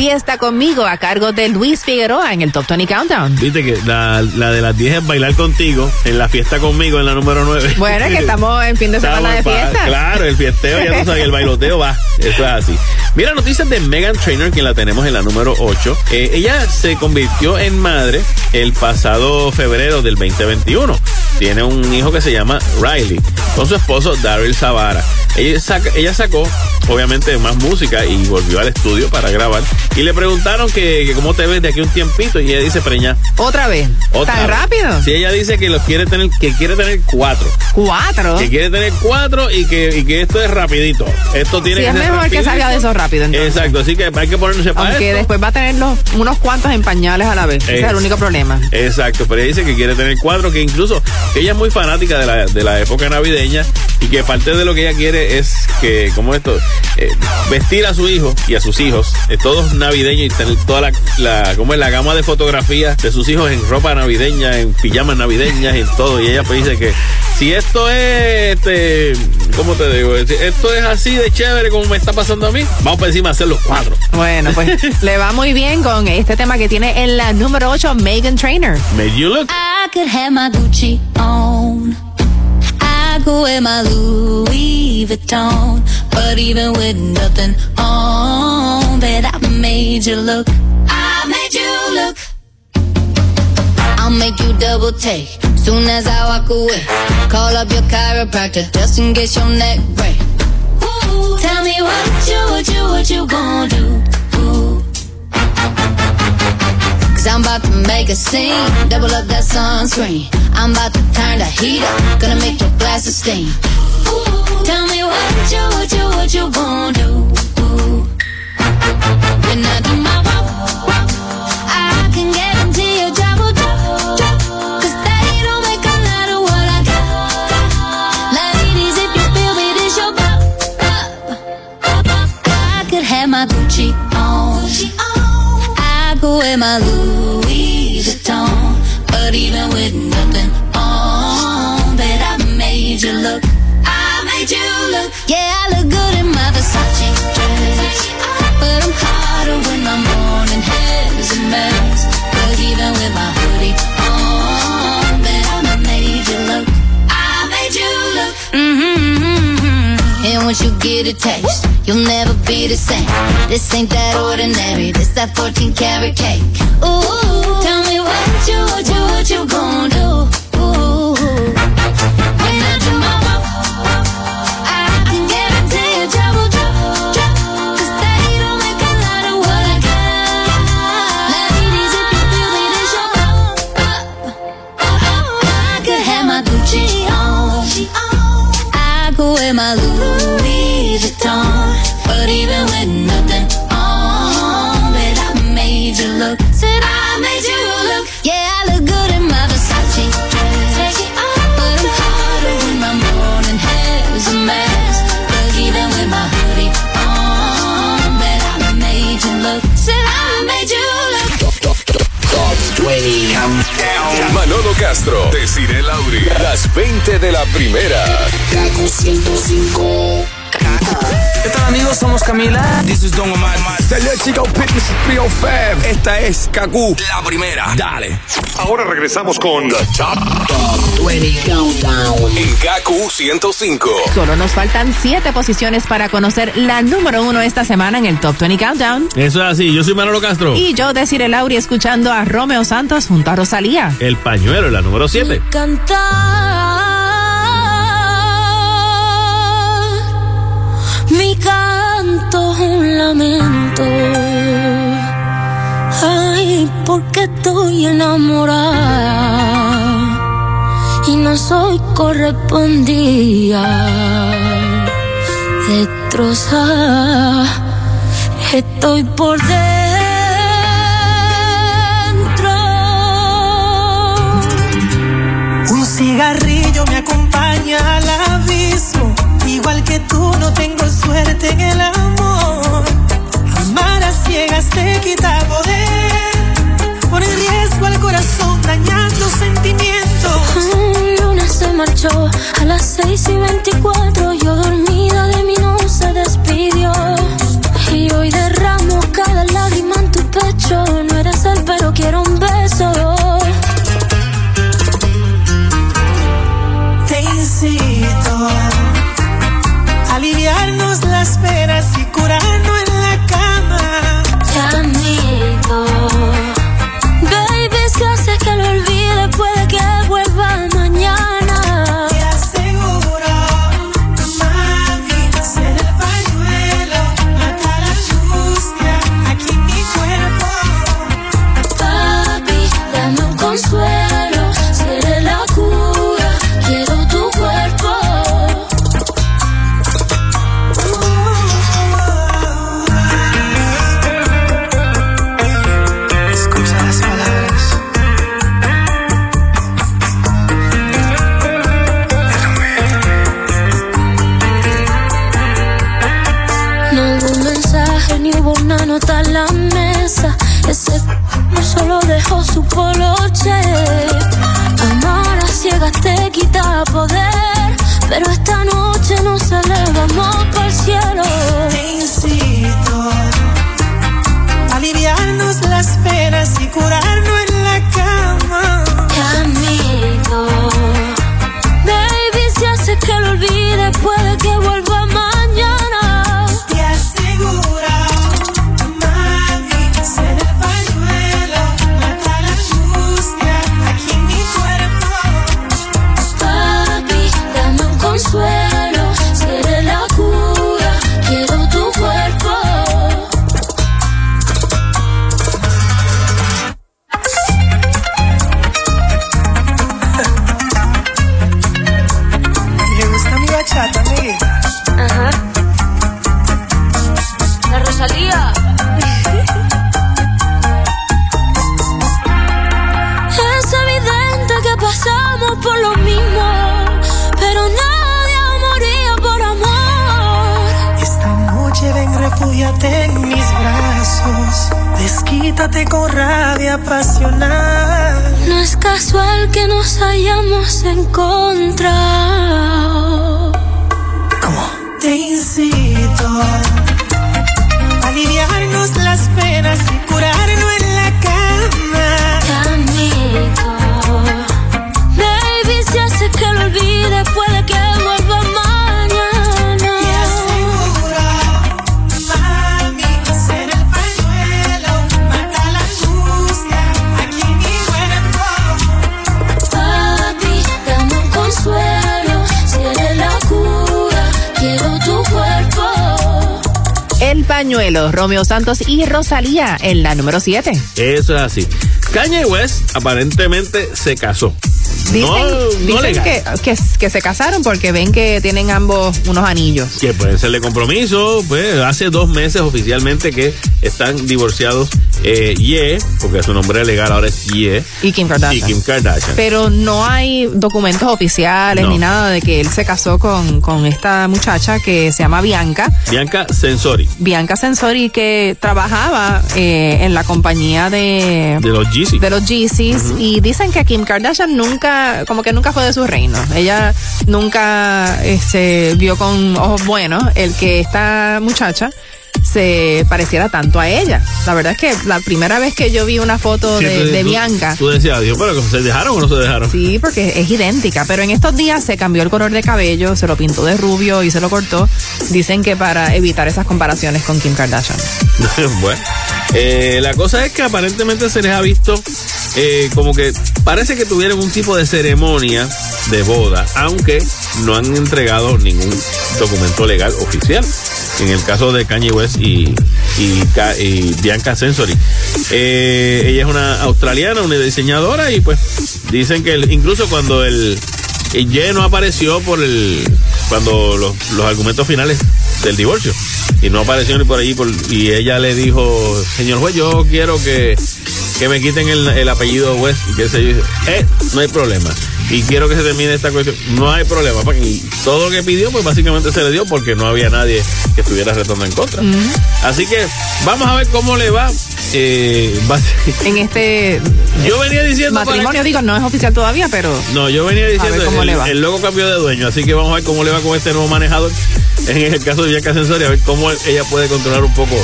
[SPEAKER 5] Fiesta conmigo, a
[SPEAKER 4] cargo de Luis Figueroa en el Top 20 Countdown.
[SPEAKER 3] Viste que la, la de las 10 es bailar contigo, en la fiesta conmigo, en la número 9.
[SPEAKER 4] Bueno, es que estamos en fin de semana de
[SPEAKER 3] pa-
[SPEAKER 4] fiesta.
[SPEAKER 3] Claro, el fiesteo, ya tú sabes, el bailoteo va. Eso es así. Mira, noticias de Megan Trainor, quien la tenemos en la número 8. Eh, ella se convirtió en madre el pasado febrero del 2021. Tiene un hijo que se llama Riley, con su esposo Daryl Zavara. Ella, saca- ella sacó, obviamente, más música y volvió al estudio para grabar. Y le preguntaron que, que cómo te ves de aquí un tiempito. Y ella dice, preña.
[SPEAKER 4] Otra vez.
[SPEAKER 3] Otra
[SPEAKER 4] ¿Tan
[SPEAKER 3] vez.
[SPEAKER 4] rápido?
[SPEAKER 3] Sí, ella dice que los quiere tener, que quiere tener cuatro.
[SPEAKER 4] Cuatro.
[SPEAKER 3] Que quiere tener cuatro y que, y que esto es rapidito. Esto tiene
[SPEAKER 4] Sí,
[SPEAKER 3] que
[SPEAKER 4] es
[SPEAKER 3] ser
[SPEAKER 4] mejor que salga de eso rápido. entonces.
[SPEAKER 3] Exacto, así que hay que ponerse para
[SPEAKER 4] Aunque
[SPEAKER 3] esto.
[SPEAKER 4] después va a tener los- unos cuantos en pañales a la vez. Ese es el único problema.
[SPEAKER 3] Exacto, pero ella dice que quiere tener cuatro, que incluso ella es muy fanática de la, de la época navideña y que parte de lo que ella quiere es que, como esto, eh, vestir a su hijo y a sus hijos, eh, todos navideños y tener toda la, la, como es la gama de fotografías de sus hijos en ropa navideña, en pijamas navideñas, en todo. Y ella pues dice que si esto es, este, ¿cómo te digo? Si esto es así de chévere como me está pasando a mí, vamos por encima a hacer los cuatro.
[SPEAKER 4] Bueno, pues le va muy bien con este tema que tiene en la número 8, Megan Trainer.
[SPEAKER 3] Made you look.
[SPEAKER 15] I could have my Gucci on. Could wear my Louis Vuitton. But even with nothing on, bet I made you look. I made you look. I'll make you double take. Soon as I walk away, call up your chiropractor just in case your neck break. Ooh, tell me what you, what you, what you gonna do? Ooh. Cause I'm about to make a scene. Double up that sunscreen. I'm about to turn the heat up. Gonna make your glasses steam. Tell me what you, what you, what you gonna do? When I do my walk, walk, I can guarantee job will drop, drop. Cause they don't make a lot of what I got. Ladies, if you feel me, this your bop, bop, bop. I could have my Gucci on. I could wear my Louis You look. Yeah, I look good in my Versace dress. But I'm hotter when my morning hair is a even with my hoodie on, I made you look. I made you look. Mm-hmm. And once you get a taste, you'll never be the same. This ain't that ordinary. This that 14 karat cake. Ooh, tell me what you, what you, what you gonna do? Ooh, when I do my
[SPEAKER 2] Manolo Castro, Desiree Lauri. Las 20 de la primera. Kaku 105.
[SPEAKER 18] ¿Qué tal amigos? Somos Camila. This is Don Omar.
[SPEAKER 14] Salió Chico Fitness 305. Esta es Kaku. La primera. Dale.
[SPEAKER 2] Ahora regresamos con The Top, Top 20 Countdown. En Kaku 105.
[SPEAKER 4] Solo nos faltan siete posiciones para conocer la número uno esta semana en el Top 20 Countdown.
[SPEAKER 3] Eso es así. Yo soy Manolo Castro.
[SPEAKER 4] Y yo, Desiree Lauri, escuchando a Romeo Santos junto a Rosalía.
[SPEAKER 3] El pañuelo, la número 7.
[SPEAKER 15] cantar. Lamento. Ay, porque estoy enamorada y no soy correspondida. Destrozada, estoy por dentro.
[SPEAKER 5] Un cigarrillo me acompaña al abismo. Igual que tú, no tengo suerte en el amor. Ciegas te quita poder. Pone en riesgo al corazón, dañando sentimientos.
[SPEAKER 15] Mm, Luna se marchó a las 6 y 24. Yo
[SPEAKER 4] Romeo Santos y Rosalía en la número 7.
[SPEAKER 3] Eso es así. Kanye West aparentemente se casó.
[SPEAKER 4] Dicen,
[SPEAKER 3] no, no
[SPEAKER 4] dicen que, que, que se casaron porque ven que tienen ambos unos anillos.
[SPEAKER 3] que pueden ser de compromiso, pues hace dos meses oficialmente que están divorciados eh, Ye, porque su nombre legal ahora es Ye,
[SPEAKER 4] Y Kim
[SPEAKER 3] y
[SPEAKER 4] Kardashian.
[SPEAKER 3] Kim Kardashian.
[SPEAKER 4] Pero no hay documentos oficiales
[SPEAKER 3] No.
[SPEAKER 4] ni nada de que él se casó con, con esta muchacha que se llama Bianca.
[SPEAKER 3] Bianca Sensori,
[SPEAKER 4] Bianca Sensori que trabajaba eh, en la compañía de,
[SPEAKER 3] de los Yeezy.
[SPEAKER 4] de los Yeezys y dicen que Kim Kardashian nunca, como que nunca fue de su reino. Ella nunca este, vio con ojos buenos el que esta muchacha se pareciera tanto a ella. La verdad es que la primera vez que yo vi una foto
[SPEAKER 3] Sí,
[SPEAKER 4] de, de
[SPEAKER 3] tú-
[SPEAKER 4] Bianca,
[SPEAKER 3] Tú decías, Dios, pero ¿se dejaron o no se dejaron?
[SPEAKER 4] Sí, porque es idéntica, pero en estos días se cambió el color de cabello, se lo pintó de rubio y se lo cortó. Dicen que para evitar esas comparaciones con Kim Kardashian.
[SPEAKER 3] bueno, eh, la cosa es que aparentemente se les ha visto eh, como que parece que tuvieron un tipo de ceremonia de boda, aunque no han entregado ningún documento legal oficial. En el caso de Kanye West y, y, Bianca Sensory. Eh, ella es una australiana, una diseñadora, y pues dicen que incluso cuando el, el no apareció por el cuando los, los argumentos finales del divorcio y no apareció ni por allí y ella le dijo señor juez yo quiero que, que me quiten el, el apellido West y que se yo, eh, no hay problema y quiero que se termine esta cuestión. No hay problema y todo lo que pidió pues básicamente se le dio porque no había nadie que estuviera retando en contra. Así que vamos a ver cómo le va eh, va a ser-
[SPEAKER 4] En este
[SPEAKER 3] yo venía diciendo para
[SPEAKER 4] matrimonio,
[SPEAKER 3] que-
[SPEAKER 4] digo, no es oficial todavía, pero
[SPEAKER 3] no, yo venía diciendo
[SPEAKER 4] ver cómo
[SPEAKER 3] el,
[SPEAKER 4] le va.
[SPEAKER 3] el logo cambió de dueño, así que vamos a ver cómo le va con este nuevo manejador. En el caso de Bianca Sensori, a ver cómo ella puede controlar un poco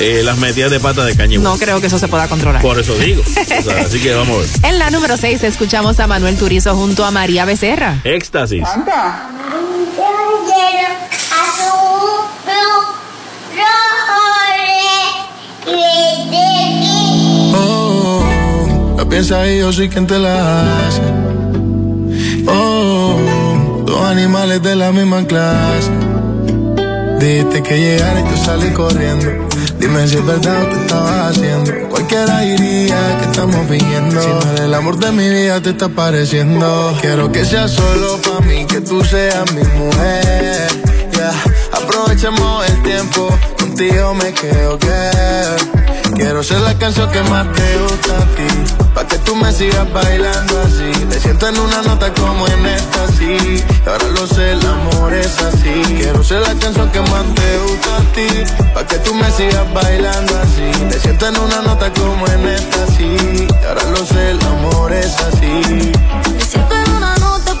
[SPEAKER 3] eh, las metidas de pata de Kanye
[SPEAKER 4] no creo que eso se pueda controlar.
[SPEAKER 3] Por eso digo. O sea, así que vamos a ver.
[SPEAKER 4] En la número 6 escuchamos a Manuel Turizo junto a María Becerra.
[SPEAKER 3] Éxtasis.
[SPEAKER 19] Oh, la piensa y yo soy quien te la hace. Oh, dos animales de la misma clase. Dijiste que llegara y yo salí corriendo. Dime si es verdad o te estabas haciendo. Cualquiera diría que estamos fingiendo. Si no el amor de mi vida, te está pareciendo. Quiero que sea solo para mí, que tú seas mi mujer. Aprovechemos el tiempo, contigo me quedo que. Quiero ser la canción que más te gusta a ti. Pa' que tú me sigas bailando así. Te siento en una nota como en esta, sí. Ahora lo sé, el amor es así. Quiero ser la canción que más te gusta a ti. Pa' que tú me sigas bailando así. Te siento en una nota como en esta, sí. Ahora lo sé, el amor es así.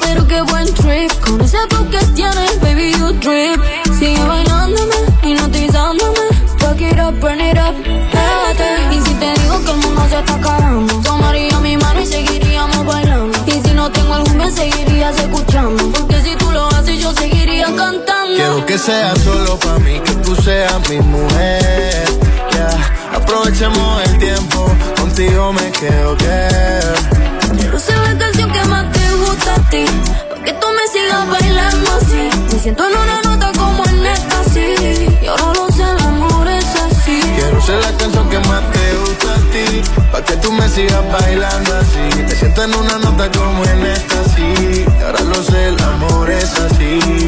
[SPEAKER 8] Pero qué buen trip. Con ese flow que tienes, baby, you drip. Sigue bailándome, hipnotizándome. Fuck it up, burn it up, pégate. Y si te digo que el mundo se está acabando, tomaría mi mano y seguiríamos bailando. Y si no tengo algún me seguirías escuchando. Porque si tú lo haces, yo seguiría cantando.
[SPEAKER 19] Quiero que sea solo pa' mí, que tú seas mi mujer. Yeah. Aprovechemos el tiempo, contigo me quedo, girl.
[SPEAKER 8] Quiero ser la canción que más gusta a ti. Pa' que tú me sigas bailando así. Me siento en una nota como en esta, sí. Y ahora lo sé, el amor es así.
[SPEAKER 19] Quiero ser la canción que más te gusta a ti, pa' que tú me sigas bailando así. Te siento en una nota como en esta, sí. Y ahora lo sé, el amor es así.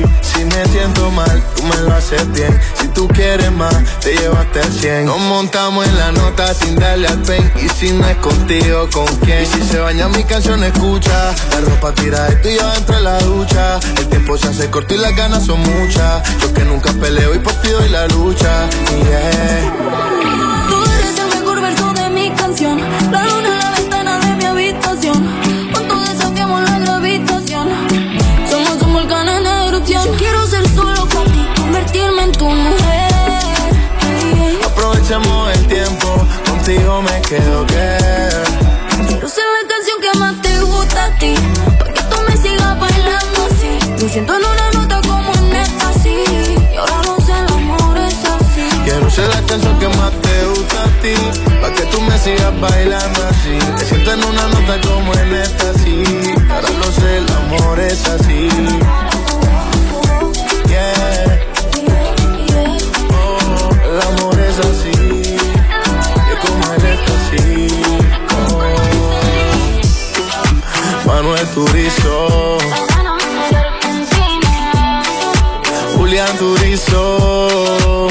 [SPEAKER 19] Siento mal, tú me lo haces bien. Si tú quieres más, te llevaste al 100. Nos montamos en la nota sin darle al pen. Y si no es contigo, ¿con quién? Y si se baña mi canción, escucha. La ropa tira esto y yo entro en la ducha. El tiempo se hace corto y las ganas son muchas. Yo que nunca peleo y por ti doy la lucha. Yeah.
[SPEAKER 8] Tú eres el mejor verso de mi canción.
[SPEAKER 19] Quedo.
[SPEAKER 8] Quiero ser la canción que más te gusta a ti. Pa' que tú me sigas bailando así. Me siento en una nota como en esta, sí. Y ahora no sé, el amor es así.
[SPEAKER 19] Quiero ser la canción que más te gusta a ti, pa' que tú me sigas bailando así. Te siento en una nota como en esta, sí. Ahora lo sé, el amor es así. Turizo. Julián Turizo.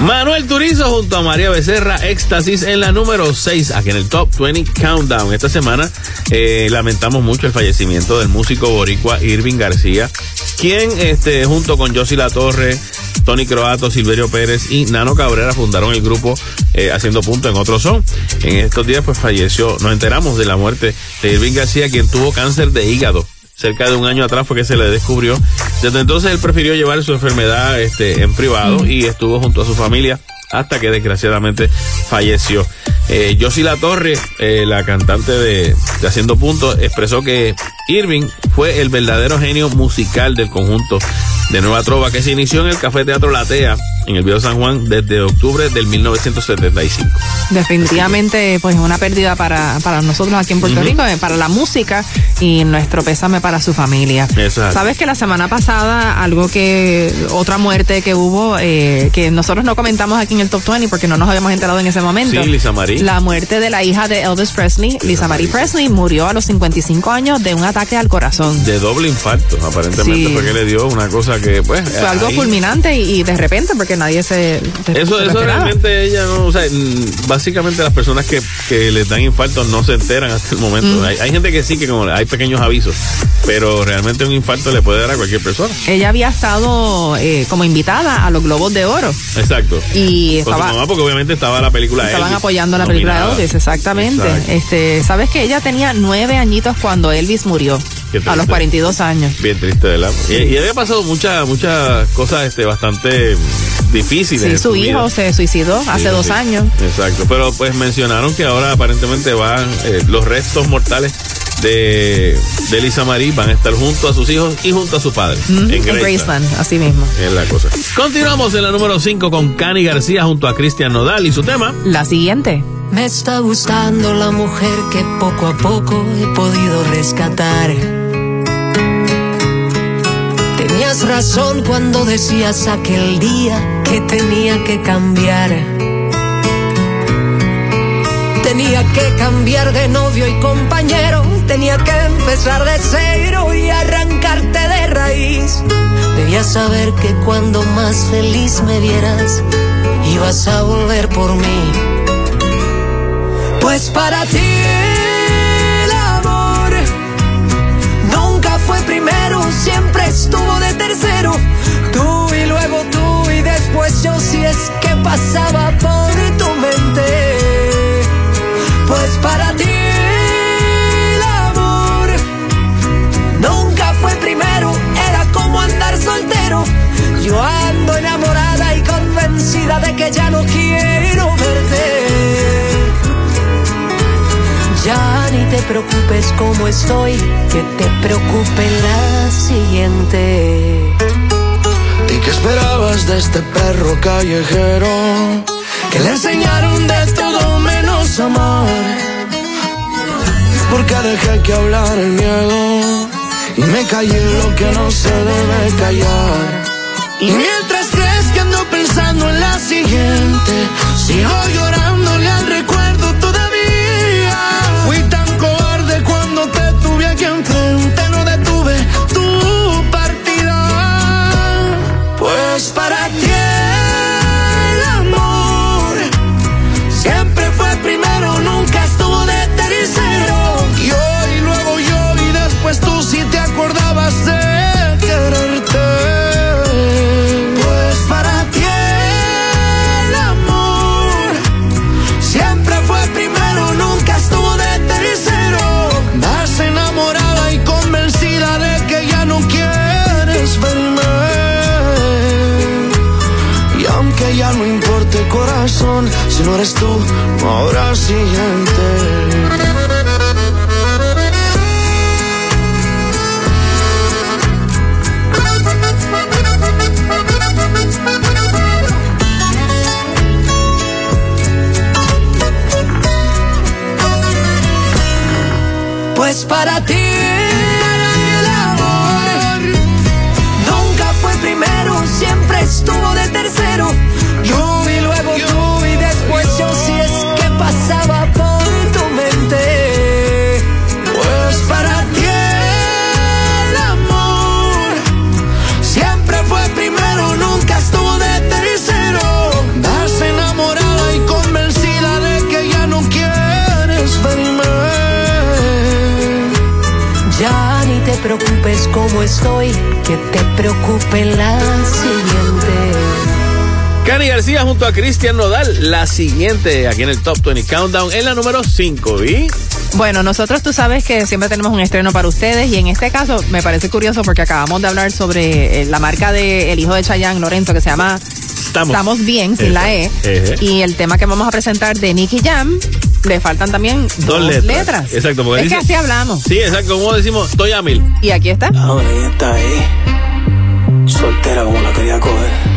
[SPEAKER 3] Manuel Turizo junto a María Becerra, Éxtasis en la número 6, aquí en el Top 20 Countdown. Esta semana eh, lamentamos mucho el fallecimiento del músico boricua Irving García, quien este, junto con Josie La Torre, Tony Croato, Silverio Pérez y Nano Cabrera fundaron el grupo eh, Haciendo Punto en Otro Son. En estos días pues falleció, nos enteramos de la muerte de Irving García, quien tuvo cáncer de hígado cerca de un año atrás fue que se le descubrió. Desde entonces él prefirió llevar su enfermedad este, en privado y estuvo junto a su familia hasta que desgraciadamente falleció. Eh, Josie La Torre, eh, la cantante de, de Haciendo Punto, expresó que Irving fue el verdadero genio musical del conjunto de Nueva Trova que se inició en el Café Teatro Latea en el Viejo San Juan desde octubre del 1975.
[SPEAKER 4] Definitivamente, pues una pérdida para, para nosotros aquí en Puerto. Rico, eh, para la música y nuestro pésame para su familia.
[SPEAKER 3] Exacto.
[SPEAKER 4] Sabes que la semana pasada, algo que, otra muerte que hubo, eh, que nosotros no comentamos aquí en el Top 20 porque no nos habíamos enterado en ese momento.
[SPEAKER 3] Sí, Lisa Marie.
[SPEAKER 4] La muerte de la hija de Elvis Presley, Lisa Marie Presley, murió a los 55 años de un ataque al corazón.
[SPEAKER 3] De doble infarto, aparentemente
[SPEAKER 4] Sí.
[SPEAKER 3] fue que le dio una cosa que, pues.
[SPEAKER 4] Fue algo fulminante y, y de repente, porque nadie se. se-
[SPEAKER 3] Eso,
[SPEAKER 4] se
[SPEAKER 3] eso realmente ella no, o sea, básicamente las personas que, que les dan infarto no se enteran hasta el momento.
[SPEAKER 4] Mm.
[SPEAKER 3] Hay, hay gente que sí, que como hay pequeños avisos, pero realmente un infarto le puede dar a cualquier persona.
[SPEAKER 4] Ella había estado eh, como invitada a los Globos de Oro
[SPEAKER 3] Exacto.
[SPEAKER 4] y estaba.
[SPEAKER 3] mamá, porque obviamente estaba la película
[SPEAKER 4] Estaban
[SPEAKER 3] Elvis,
[SPEAKER 4] apoyando la película de. Elvis, exactamente.
[SPEAKER 3] Exacto.
[SPEAKER 4] Este, sabes que ella tenía nueve añitos cuando Elvis murió, a los 42 años.
[SPEAKER 3] Bien triste, ¿verdad? Y, y había pasado muchas muchas cosas este, bastante difíciles.
[SPEAKER 4] Sí, su hijo
[SPEAKER 3] vida.
[SPEAKER 4] se suicidó hace
[SPEAKER 3] Sí,
[SPEAKER 4] dos
[SPEAKER 3] sí.
[SPEAKER 4] años.
[SPEAKER 3] Exacto, pero pues mencionaron que ahora aparentemente van eh, los restos mortales de, de Lisa Marie van a estar junto a sus hijos y junto a su padre
[SPEAKER 4] Mm,
[SPEAKER 3] en
[SPEAKER 4] en
[SPEAKER 3] Graceland.
[SPEAKER 4] Graceland, así mismo.
[SPEAKER 3] Es la cosa. Continuamos en la número 5 con Cani García junto a Cristian Nodal y su tema.
[SPEAKER 4] La siguiente.
[SPEAKER 20] Me está gustando la mujer que poco a poco he podido rescatar. Tenías razón cuando decías aquel día que tenía que cambiar. Tenía que cambiar de novio y compañero, tenía que empezar de cero y arrancarte de raíz. Debías saber que cuando más feliz me vieras, ibas a volver por mí. Pues para ti estuvo de tercero. Tú y luego tú y después yo si es que pasaba por tu mente. Pues para ti el amor nunca fue primero, era como andar soltero. Yo ando enamorada y convencida de que ya no quiero verte. Te preocupes como estoy, que te preocupe la siguiente.
[SPEAKER 12] ¿Y qué esperabas de este perro callejero? Que le enseñaron de todo menos amar. Porque dejé que hablar el miedo y me callé lo que no se debe callar. Y mientras crees que ando pensando en la siguiente, sigo llorándole al te si no eres tú, no habrá siguiente.
[SPEAKER 20] Pues para ti como estoy, que te preocupe la siguiente.
[SPEAKER 3] Cani García junto a Cristian Nodal, la siguiente aquí en el Top 20 Countdown, en la número 5. ¿Y?
[SPEAKER 4] Bueno, nosotros tú sabes que siempre tenemos un estreno para ustedes y en este caso me parece curioso porque acabamos de hablar sobre eh, la marca del hijo de Chayanne, Lorenzo, que se llama
[SPEAKER 3] Estamos,
[SPEAKER 4] Bien, sin la E. Y el tema que vamos a presentar de Nicky Jam, le faltan también dos, letras.
[SPEAKER 3] Exacto, porque
[SPEAKER 4] Es que
[SPEAKER 3] dice-
[SPEAKER 4] así hablamos.
[SPEAKER 3] Sí, exacto, como decimos, estoy a mil.
[SPEAKER 4] Y aquí está.
[SPEAKER 5] Ahora ella está ahí, soltera como la quería coger.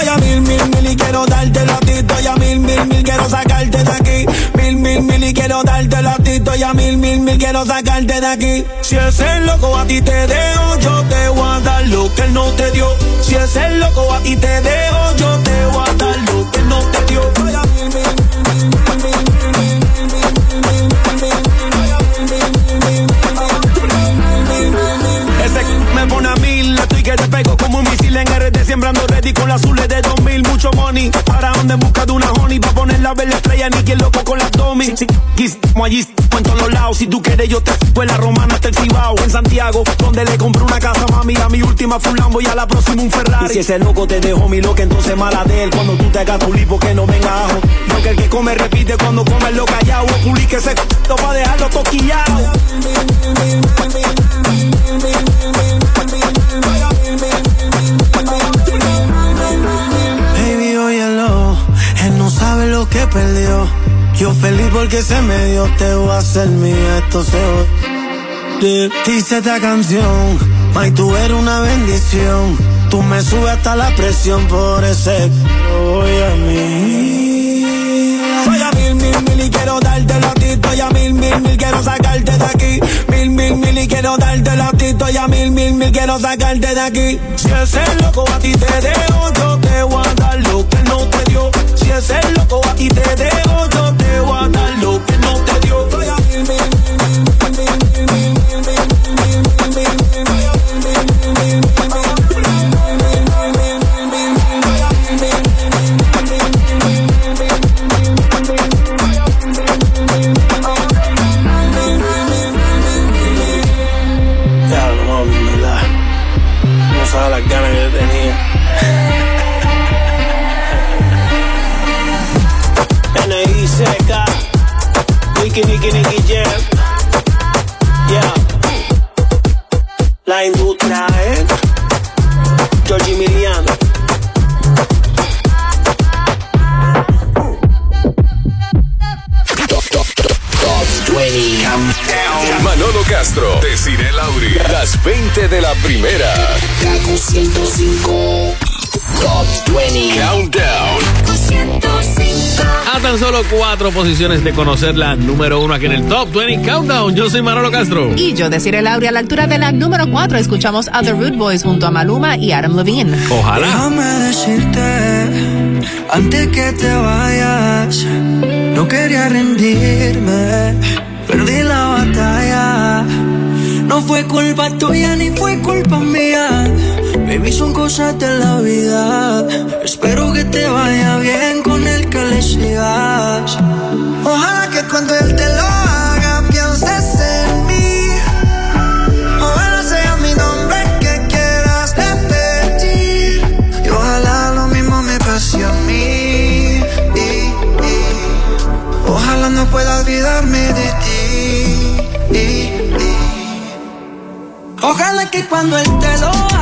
[SPEAKER 11] Estoy a mil, mil, mil y quiero darte a ti. Estoy a mil, mil, mil, quiero sacarte de aquí. Mil, mil, mil y quiero darte a ti. Estoy a mil, mil, mil, quiero sacarte de aquí. Si es el loco a ti te dejo, yo te voy a dar lo que él no te dio. Si es el loco a ti te dejo, yo te voy a dar lo que él no te dio. Estoy a mil, mil, Ese me pone a mil, estoy que te pego en RD Sembrando ready con las azules de 2000 Mucho money, para donde en busca de una honey Pa' poner la verde estrella, ni quien loco con las domis Si como allí, en todos los lados Si tú quieres yo te pues la romana hasta el Cibao En Santiago, donde le compré una casa mami A mi última fue un Lambo y a la próxima un Ferrari Y si ese loco te dejó mi loca, entonces mala de él Cuando tú te hagas tu lipo que no venga ajo Porque el que come repite cuando come lo callado O publique ese c***o pa' dejarlo toquillado
[SPEAKER 5] que perdió. Yo feliz porque se me dio, te voy a hacer mía, esto se jode. Dice esta canción, May, tú eres una bendición. Tú me subes hasta la presión por ese voy a mí.
[SPEAKER 11] Soy a mil, mil, mil y quiero darte a ti. Estoy a mil, mil, mil, quiero sacarte de aquí. Mil, mil, mil y quiero darte a ti. Estoy a mil, mil, mil, quiero sacarte de aquí. Si es el loco a ti te dejo, yo te voy a dar lo que no te dio. Si es el loco a ti te dejo, yo te voy a dar lo que no te dio. Soy a mil,
[SPEAKER 2] Manolo Castro, Desiree Lauri, las 20 de la primera. Kaku 105. Top 20 Countdown.
[SPEAKER 3] A tan solo cuatro posiciones de conocer la número uno aquí en el Top 20 Countdown. Yo soy Manolo Castro.
[SPEAKER 4] Y yo, Desiree Lauri, a la altura de la número 4, escuchamos a The Rude Boys junto a Maluma y Adam Levine.
[SPEAKER 3] Ojalá.
[SPEAKER 5] Déjame decirte, antes que te vayas, no quería rendirme, perdí la. No fue culpa tuya ni fue culpa mía. Baby, son cosas de la vida. Espero que te vaya bien con el que le sigas. Ojalá que cuando él te lo haga pienses en mí. Ojalá sea mi nombre que quieras repetir. Y ojalá lo mismo me pase a mí. Ojalá no pueda olvidarme de ti. Ojalá que cuando él te lo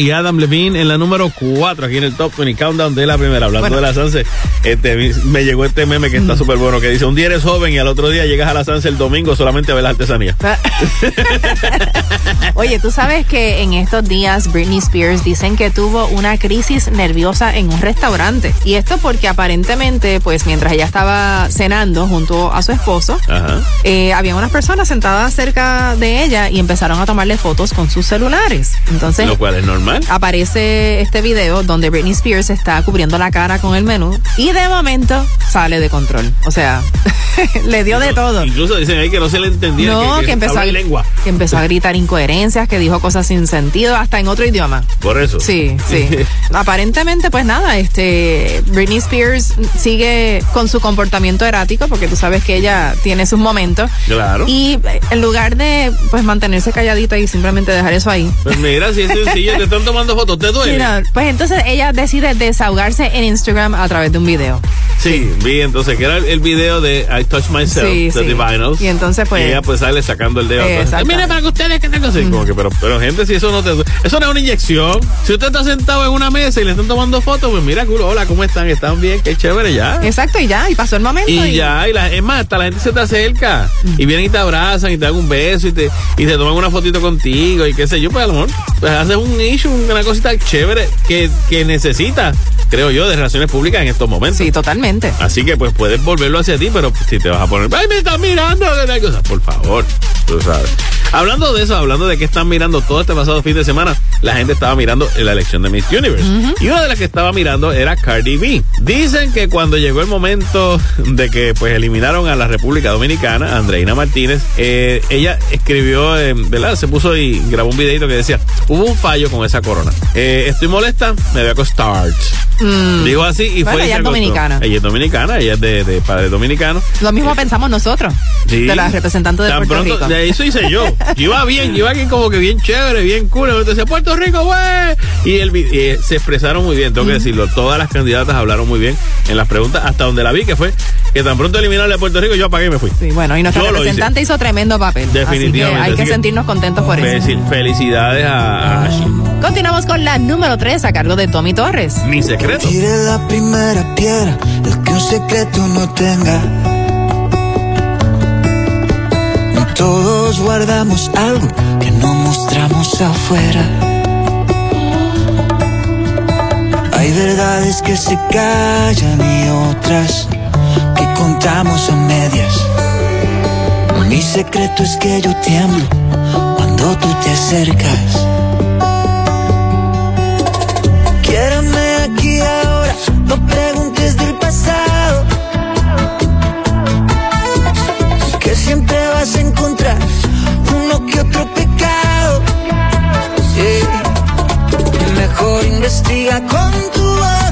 [SPEAKER 5] y
[SPEAKER 3] Adam Levine en la número 4 aquí en el Top 20 Countdown de la primera. Hablando
[SPEAKER 4] Bueno.
[SPEAKER 3] de la Sanse, este, me- llegó este meme que está súper bueno que dice, un día eres joven y al otro día llegas a la Sanse el domingo solamente a ver la artesanía.
[SPEAKER 4] Oye, tú sabes que en estos días Britney Spears dicen que tuvo una crisis nerviosa en un restaurante. Y esto porque aparentemente, pues mientras ella estaba cenando junto a su esposo,
[SPEAKER 3] Ajá.
[SPEAKER 4] eh, había unas personas sentadas cerca de ella y empezaron a tomarle fotos con sus celulares. Entonces,
[SPEAKER 3] Lo cual es normal.
[SPEAKER 4] Aparece este video donde Britney Spears está cubriendo la cara con el menú y de momento sale de control. O sea, le dio de todo.
[SPEAKER 3] Incluso dicen ahí que no se le entendía.
[SPEAKER 4] No,
[SPEAKER 3] que,
[SPEAKER 4] que,
[SPEAKER 3] que
[SPEAKER 4] empezó a,
[SPEAKER 3] lengua.
[SPEAKER 4] que empezó a gritar incoherencias, que dijo cosas sin sentido, hasta en otro idioma.
[SPEAKER 3] Por eso.
[SPEAKER 4] Sí, sí. Aparentemente, pues nada, este Britney Spears sigue con su comportamiento erático, porque tú sabes que ella tiene sus momentos.
[SPEAKER 3] Claro.
[SPEAKER 4] Y eh, en lugar de pues mantenerse calladita y simplemente dejar eso ahí.
[SPEAKER 3] Pues mira, si es sencillo, te están tomando fotos, ¿te duele?
[SPEAKER 4] Sí, no, pues entonces ella decide desahogarse en Instagram a través de un video.
[SPEAKER 3] Sí, vi entonces que era el, video de I Touch Myself
[SPEAKER 4] Sí,
[SPEAKER 3] de
[SPEAKER 4] sí.
[SPEAKER 3] The Vinyls.
[SPEAKER 4] Y entonces, pues-
[SPEAKER 3] Y ella pues sale sacando el dedo. Mira para que ustedes que tengo así. Como que, pero, pero gente, si eso no te. Eso no es una inyección. Si usted está sentado en una mesa y le están tomando fotos, pues mira, culo, hola, ¿cómo están? ¿Están bien? Qué chévere ya.
[SPEAKER 4] Exacto, y ya, y pasó el momento.
[SPEAKER 3] Y ya, y la, es más, hasta la gente se te acerca y vienen y te abrazan y te dan un beso y te, y te toman una fotito contigo y qué sé yo, pues a lo mejor pues haces un issue, una cosita chévere que, que necesita, creo yo, de relaciones públicas en estos momentos.
[SPEAKER 4] Sí, totalmente.
[SPEAKER 3] Así que pues puedes volverlo hacia ti, pero si te vas a poner, ay, me están mirando, por favor, tú sabes. Hablando de eso, hablando de que están mirando todo este pasado fin de semana, la gente estaba mirando la elección de Miss Universe. Y una de las que estaba mirando era Cardi B. Dicen que cuando llegó el momento de que pues eliminaron a la República Dominicana, Andreina Martínez, eh, ella escribió, eh, ¿verdad? Se puso y grabó un videito que decía, hubo un fallo con esa corona. Eh, estoy molesta, me voy a acostar.
[SPEAKER 4] Mm.
[SPEAKER 3] Dijo así y
[SPEAKER 4] Bueno,
[SPEAKER 3] fue
[SPEAKER 4] ella es dominicana.
[SPEAKER 3] Ella es dominicana, ella es de, de padre dominicano.
[SPEAKER 4] Lo mismo pensamos nosotros,
[SPEAKER 3] Sí.
[SPEAKER 4] de las representantes de
[SPEAKER 3] Tan
[SPEAKER 4] Puerto
[SPEAKER 3] pronto,
[SPEAKER 4] Rico.
[SPEAKER 3] De eso hice yo. Iba bien, iba aquí como que bien chévere, bien cool. Entonces decía, Puerto Rico, güey. Y, el, eh, se expresaron muy bien, tengo que decirlo. Todas las candidatas hablaron muy bien en las preguntas, hasta donde la vi, que fue que tan pronto eliminaron a Puerto Rico, yo apagué y me fui.
[SPEAKER 4] Sí, bueno, y nuestra
[SPEAKER 3] Yo
[SPEAKER 4] representante hizo tremendo papel.
[SPEAKER 3] Definitivamente,
[SPEAKER 4] Así que hay
[SPEAKER 3] así
[SPEAKER 4] que
[SPEAKER 3] que-
[SPEAKER 4] sentirnos contentos por eso.
[SPEAKER 3] Felici- Felicidades a, a Ashley.
[SPEAKER 4] Continuamos con la número 3 a cargo de Tommy Torres.
[SPEAKER 3] Mi secreto.
[SPEAKER 5] Tire la primera piedra, el que un secreto no tenga. Todos guardamos algo que no mostramos afuera. Hay verdades que se callan y otras que contamos a medias. Mi secreto es que yo tiemblo cuando tú te acercas. No preguntes del pasado. Que siempre vas a encontrar uno que otro pecado. Eh, Mejor investiga con tu boca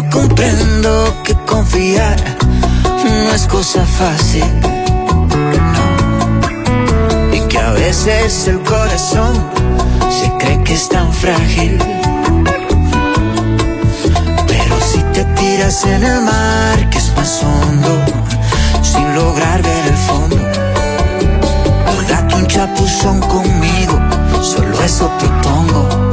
[SPEAKER 5] yo comprendo que confiar no es cosa fácil. No. Y que a veces el corazón se cree que es tan frágil. Pero si te tiras en el mar que es más hondo, sin lograr ver el fondo, date un chapuzón conmigo, solo eso propongo.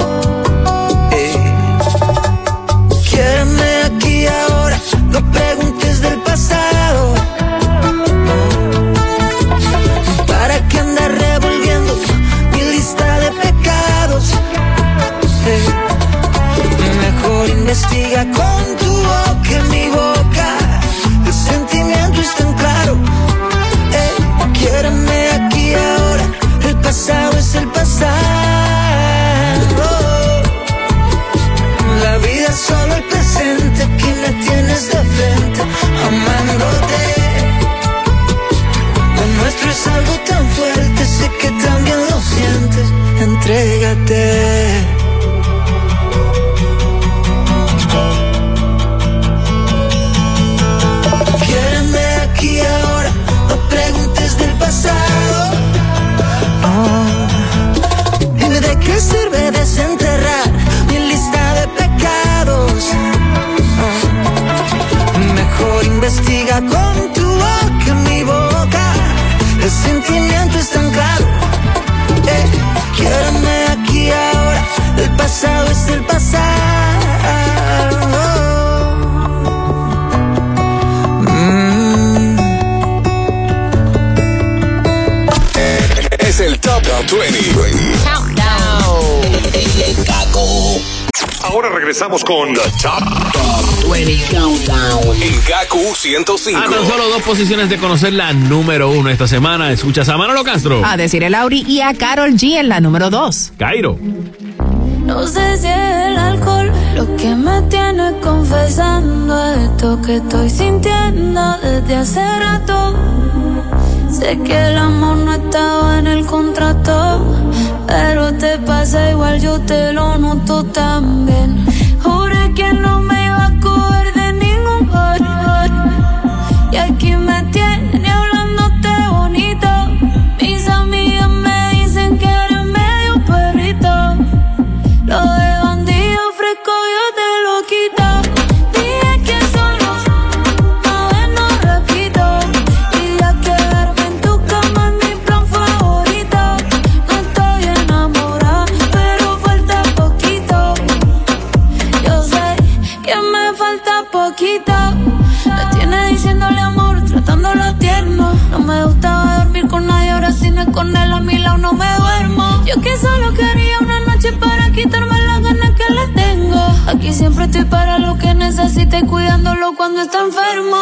[SPEAKER 5] Algo tan fuerte, sé que también lo sientes. Entrégate. Quiéreme aquí ahora, no preguntes del pasado. Dime de qué sirve desenterrar mi lista de pecados. No. Mejor investiga con tu El sentimiento es tan claro. Eh, quiéreme aquí ahora, el pasado es el pasado. Mm.
[SPEAKER 2] Es el Top 20. Ahora regresamos con The Top, 20 Countdown en Gaku 105.
[SPEAKER 3] A tan solo dos posiciones de conocer la número uno esta semana. Escuchas a Manolo Castro.
[SPEAKER 4] A decir el Auri y a Carol G en la número 2.
[SPEAKER 3] Cairo.
[SPEAKER 8] No sé si es el alcohol lo que me tiene confesando esto que estoy sintiendo desde hace rato. Sé que el amor no estaba en el contrato, pero te pasa igual, yo te lo noto también. Juré que no me iba a coger Yo que solo quería una noche para quitarme las ganas que le tengo. Aquí siempre estoy para lo que necesite, cuidándolo cuando está enfermo.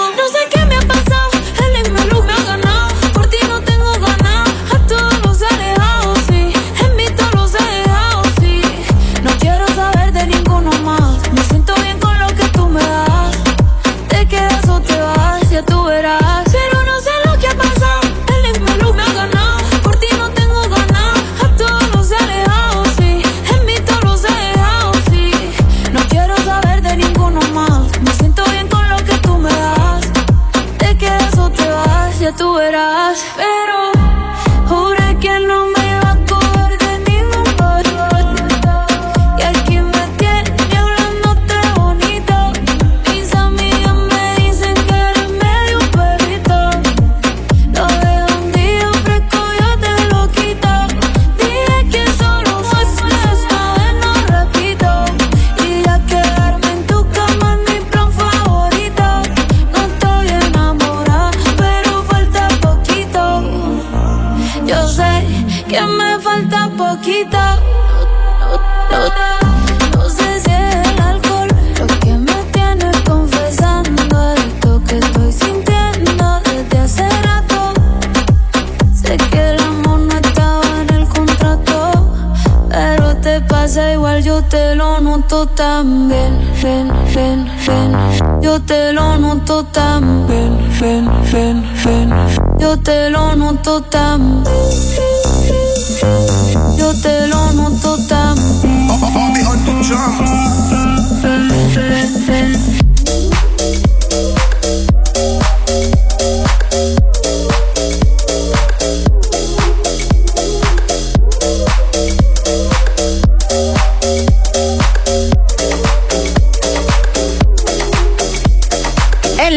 [SPEAKER 8] Pasa igual, yo te lo noto también. Ven, ven, ven. Yo te lo noto también. Ven, ven, ven. Yo te lo noto también. Yo te lo noto ven.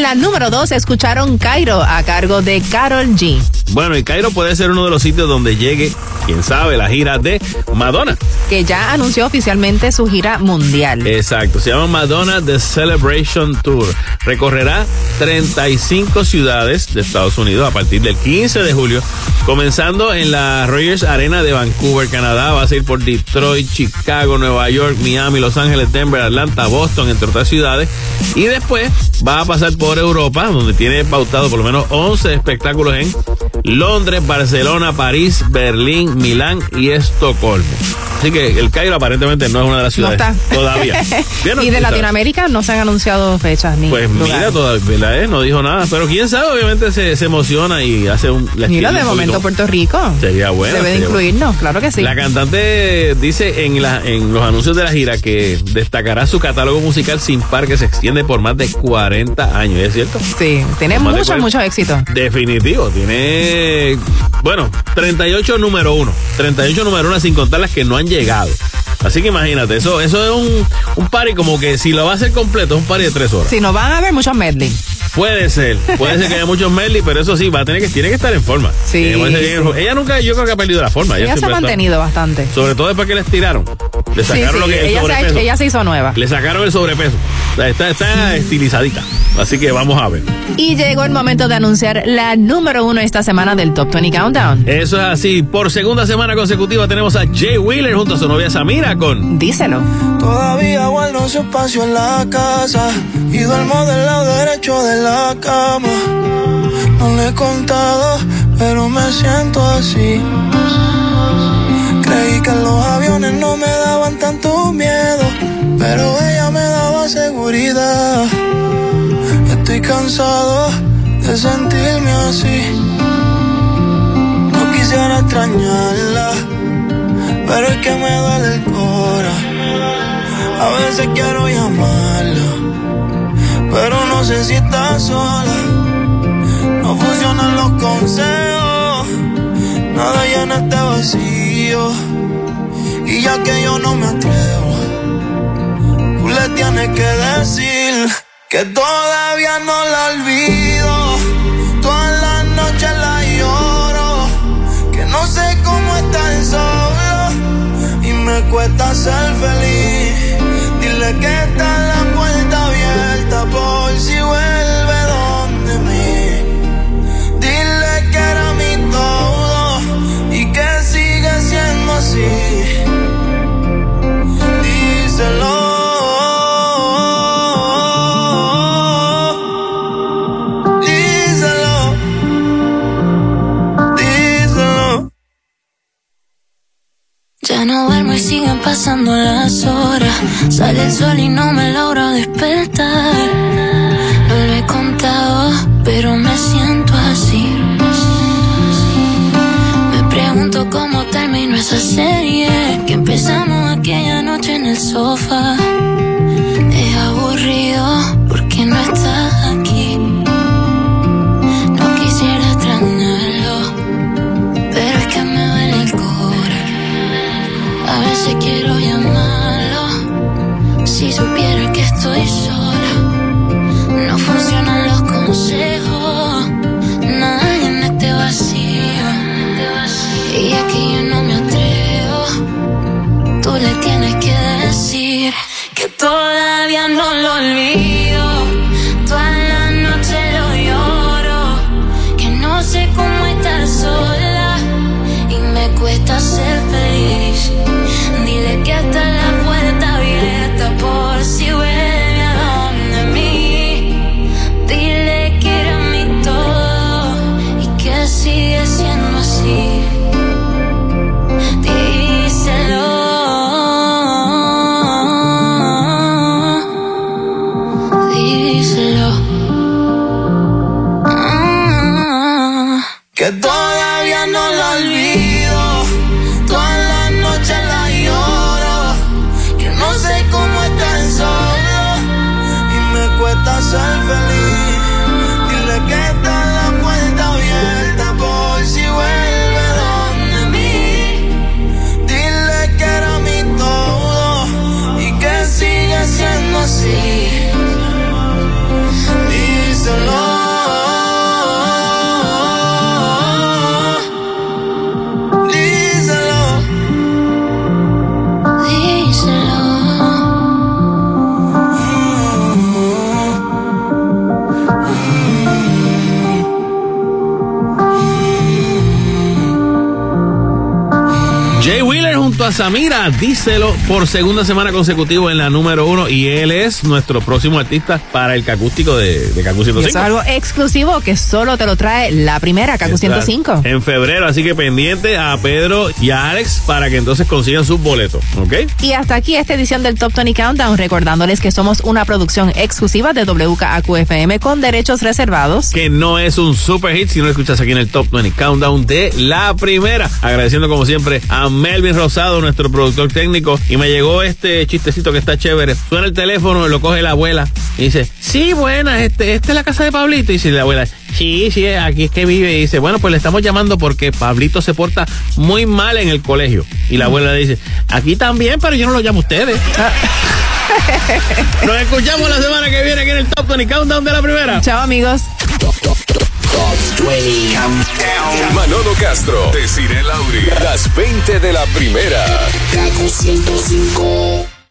[SPEAKER 4] La número 2 escucharon Cairo a cargo de Carol G.
[SPEAKER 3] Bueno, y Cairo puede ser uno de los sitios donde llegue, quién sabe, la gira de Madonna.
[SPEAKER 4] que ya anunció oficialmente su gira mundial.
[SPEAKER 3] Exacto, se llama Madonna The Celebration Tour. Recorrerá 35 ciudades de Estados Unidos a partir del 15 de julio, comenzando en la Rogers Arena de Vancouver, Canadá. Va a ir por Detroit, Chicago, Nueva York, Miami, Los Ángeles, Denver, Atlanta, Boston, entre otras ciudades. Y después va a pasar por Europa, donde tiene pautado por lo menos 11 espectáculos en Londres, Barcelona, París, Berlín, Milán y Estocolmo. Así que el Cairo aparentemente no es una de las
[SPEAKER 4] No
[SPEAKER 3] ciudades
[SPEAKER 4] está.
[SPEAKER 3] todavía. Bien,
[SPEAKER 4] y de. Latinoamérica no se han anunciado fechas ni
[SPEAKER 3] Pues mira, todavía eh, no dijo nada, pero quién sabe, obviamente se, se emociona y hace un...
[SPEAKER 4] Mira, de
[SPEAKER 3] un
[SPEAKER 4] momento. Puerto Rico.
[SPEAKER 3] Sería bueno.
[SPEAKER 4] Debe de
[SPEAKER 3] sería bueno.
[SPEAKER 4] incluirnos, claro que sí.
[SPEAKER 3] La cantante dice en, la, en los anuncios de la gira que destacará su catálogo musical sin par que se extiende por más de 40 años, ¿es cierto?
[SPEAKER 4] Sí, tiene
[SPEAKER 3] Por más de
[SPEAKER 4] mucho,
[SPEAKER 3] 40.
[SPEAKER 4] mucho éxito.
[SPEAKER 3] Definitivo, tiene, bueno, 38 número uno, 38 número uno sin contar las que no han llegado. Así que imagínate, eso, eso es un, un party como que si lo va a hacer completo, es un party de tres horas.
[SPEAKER 4] Si nos van a ver muchos medley.
[SPEAKER 3] Puede ser, puede ser que haya muchos Melly, pero eso sí, va a tener que, tiene que estar en forma.
[SPEAKER 4] Sí.
[SPEAKER 3] Bien- Ella nunca, yo creo que ha perdido la forma.
[SPEAKER 4] Ella se ha
[SPEAKER 3] está-
[SPEAKER 4] mantenido bastante.
[SPEAKER 3] sobre todo después que le estiraron. Le sacaron
[SPEAKER 4] sí,
[SPEAKER 3] lo que el
[SPEAKER 4] ella, se ha
[SPEAKER 3] sobrepeso.
[SPEAKER 4] hecho- ella se hizo nueva.
[SPEAKER 3] Le sacaron el sobrepeso. O sea, Está, está estilizadita. Así que vamos a ver.
[SPEAKER 4] Y llegó el momento de anunciar la número uno esta semana del Top 20 Countdown.
[SPEAKER 3] Eso es así. Por segunda semana consecutiva tenemos a Jay Wheeler junto a su novia Samira con
[SPEAKER 4] Díselo.
[SPEAKER 19] Todavía guardo su espacio en la casa y duermo del lado derecho de la cama. No le he contado, pero me siento así. Creí que los aviones no me daban tanto miedo, pero ella me daba seguridad. Estoy cansado de sentirme así. No quisiera extrañarla, pero es que me duele el cora. A veces quiero llamarla, sé si está sola. No funcionan los consejos, nada llena este vacío. Y ya que yo no me atrevo, tú le tienes que decir que todavía no la olvido. Todas las noches la lloro, que no sé cómo estar solo y me cuesta ser feliz. Dile que está la puerta abierta por
[SPEAKER 8] pasando las horas. Sale el sol y no me logro despertar. No lo he contado, pero me siento así. Me pregunto cómo terminó esa serie que empezamos aquella noche en el sofá. Es aburrido Si supiera que estoy sola, no funcionan los consejos.
[SPEAKER 3] Samira, díselo por segunda semana consecutiva en la número uno y él es nuestro próximo artista para el cacústico de, de Cacu
[SPEAKER 4] Y eso
[SPEAKER 3] 105.
[SPEAKER 4] es algo exclusivo que solo te lo trae la primera, Cacu 105.
[SPEAKER 3] En febrero, así que pendiente a Pedro y a Alex para que entonces consigan sus boletos, ¿ok?
[SPEAKER 4] Y hasta aquí esta edición del Top 20 Countdown, recordándoles que somos una producción exclusiva de WKAQ-FM con derechos reservados.
[SPEAKER 3] Que no es un super hit si no lo escuchas aquí en el Top 20 Countdown de la primera. Agradeciendo como siempre a Melvin Rosado, nuestro productor técnico. Y me llegó este chistecito que está chévere. Suena el teléfono, lo coge la abuela y dice, sí, buena, este, esta es la casa de Pablito. Y dice la abuela, sí, sí, aquí es que vive. Y dice, bueno, pues le estamos llamando porque Pablito se porta muy mal en el colegio. Y la abuela le dice, aquí también, pero yo no lo llamo a ustedes. Nos escuchamos la semana que viene aquí en el Top 20 Countdown de la primera.
[SPEAKER 4] Chao, amigos.
[SPEAKER 2] Manolo Castro, Desiree Lauri, las 20 de la primera.
[SPEAKER 7] Kaku 105.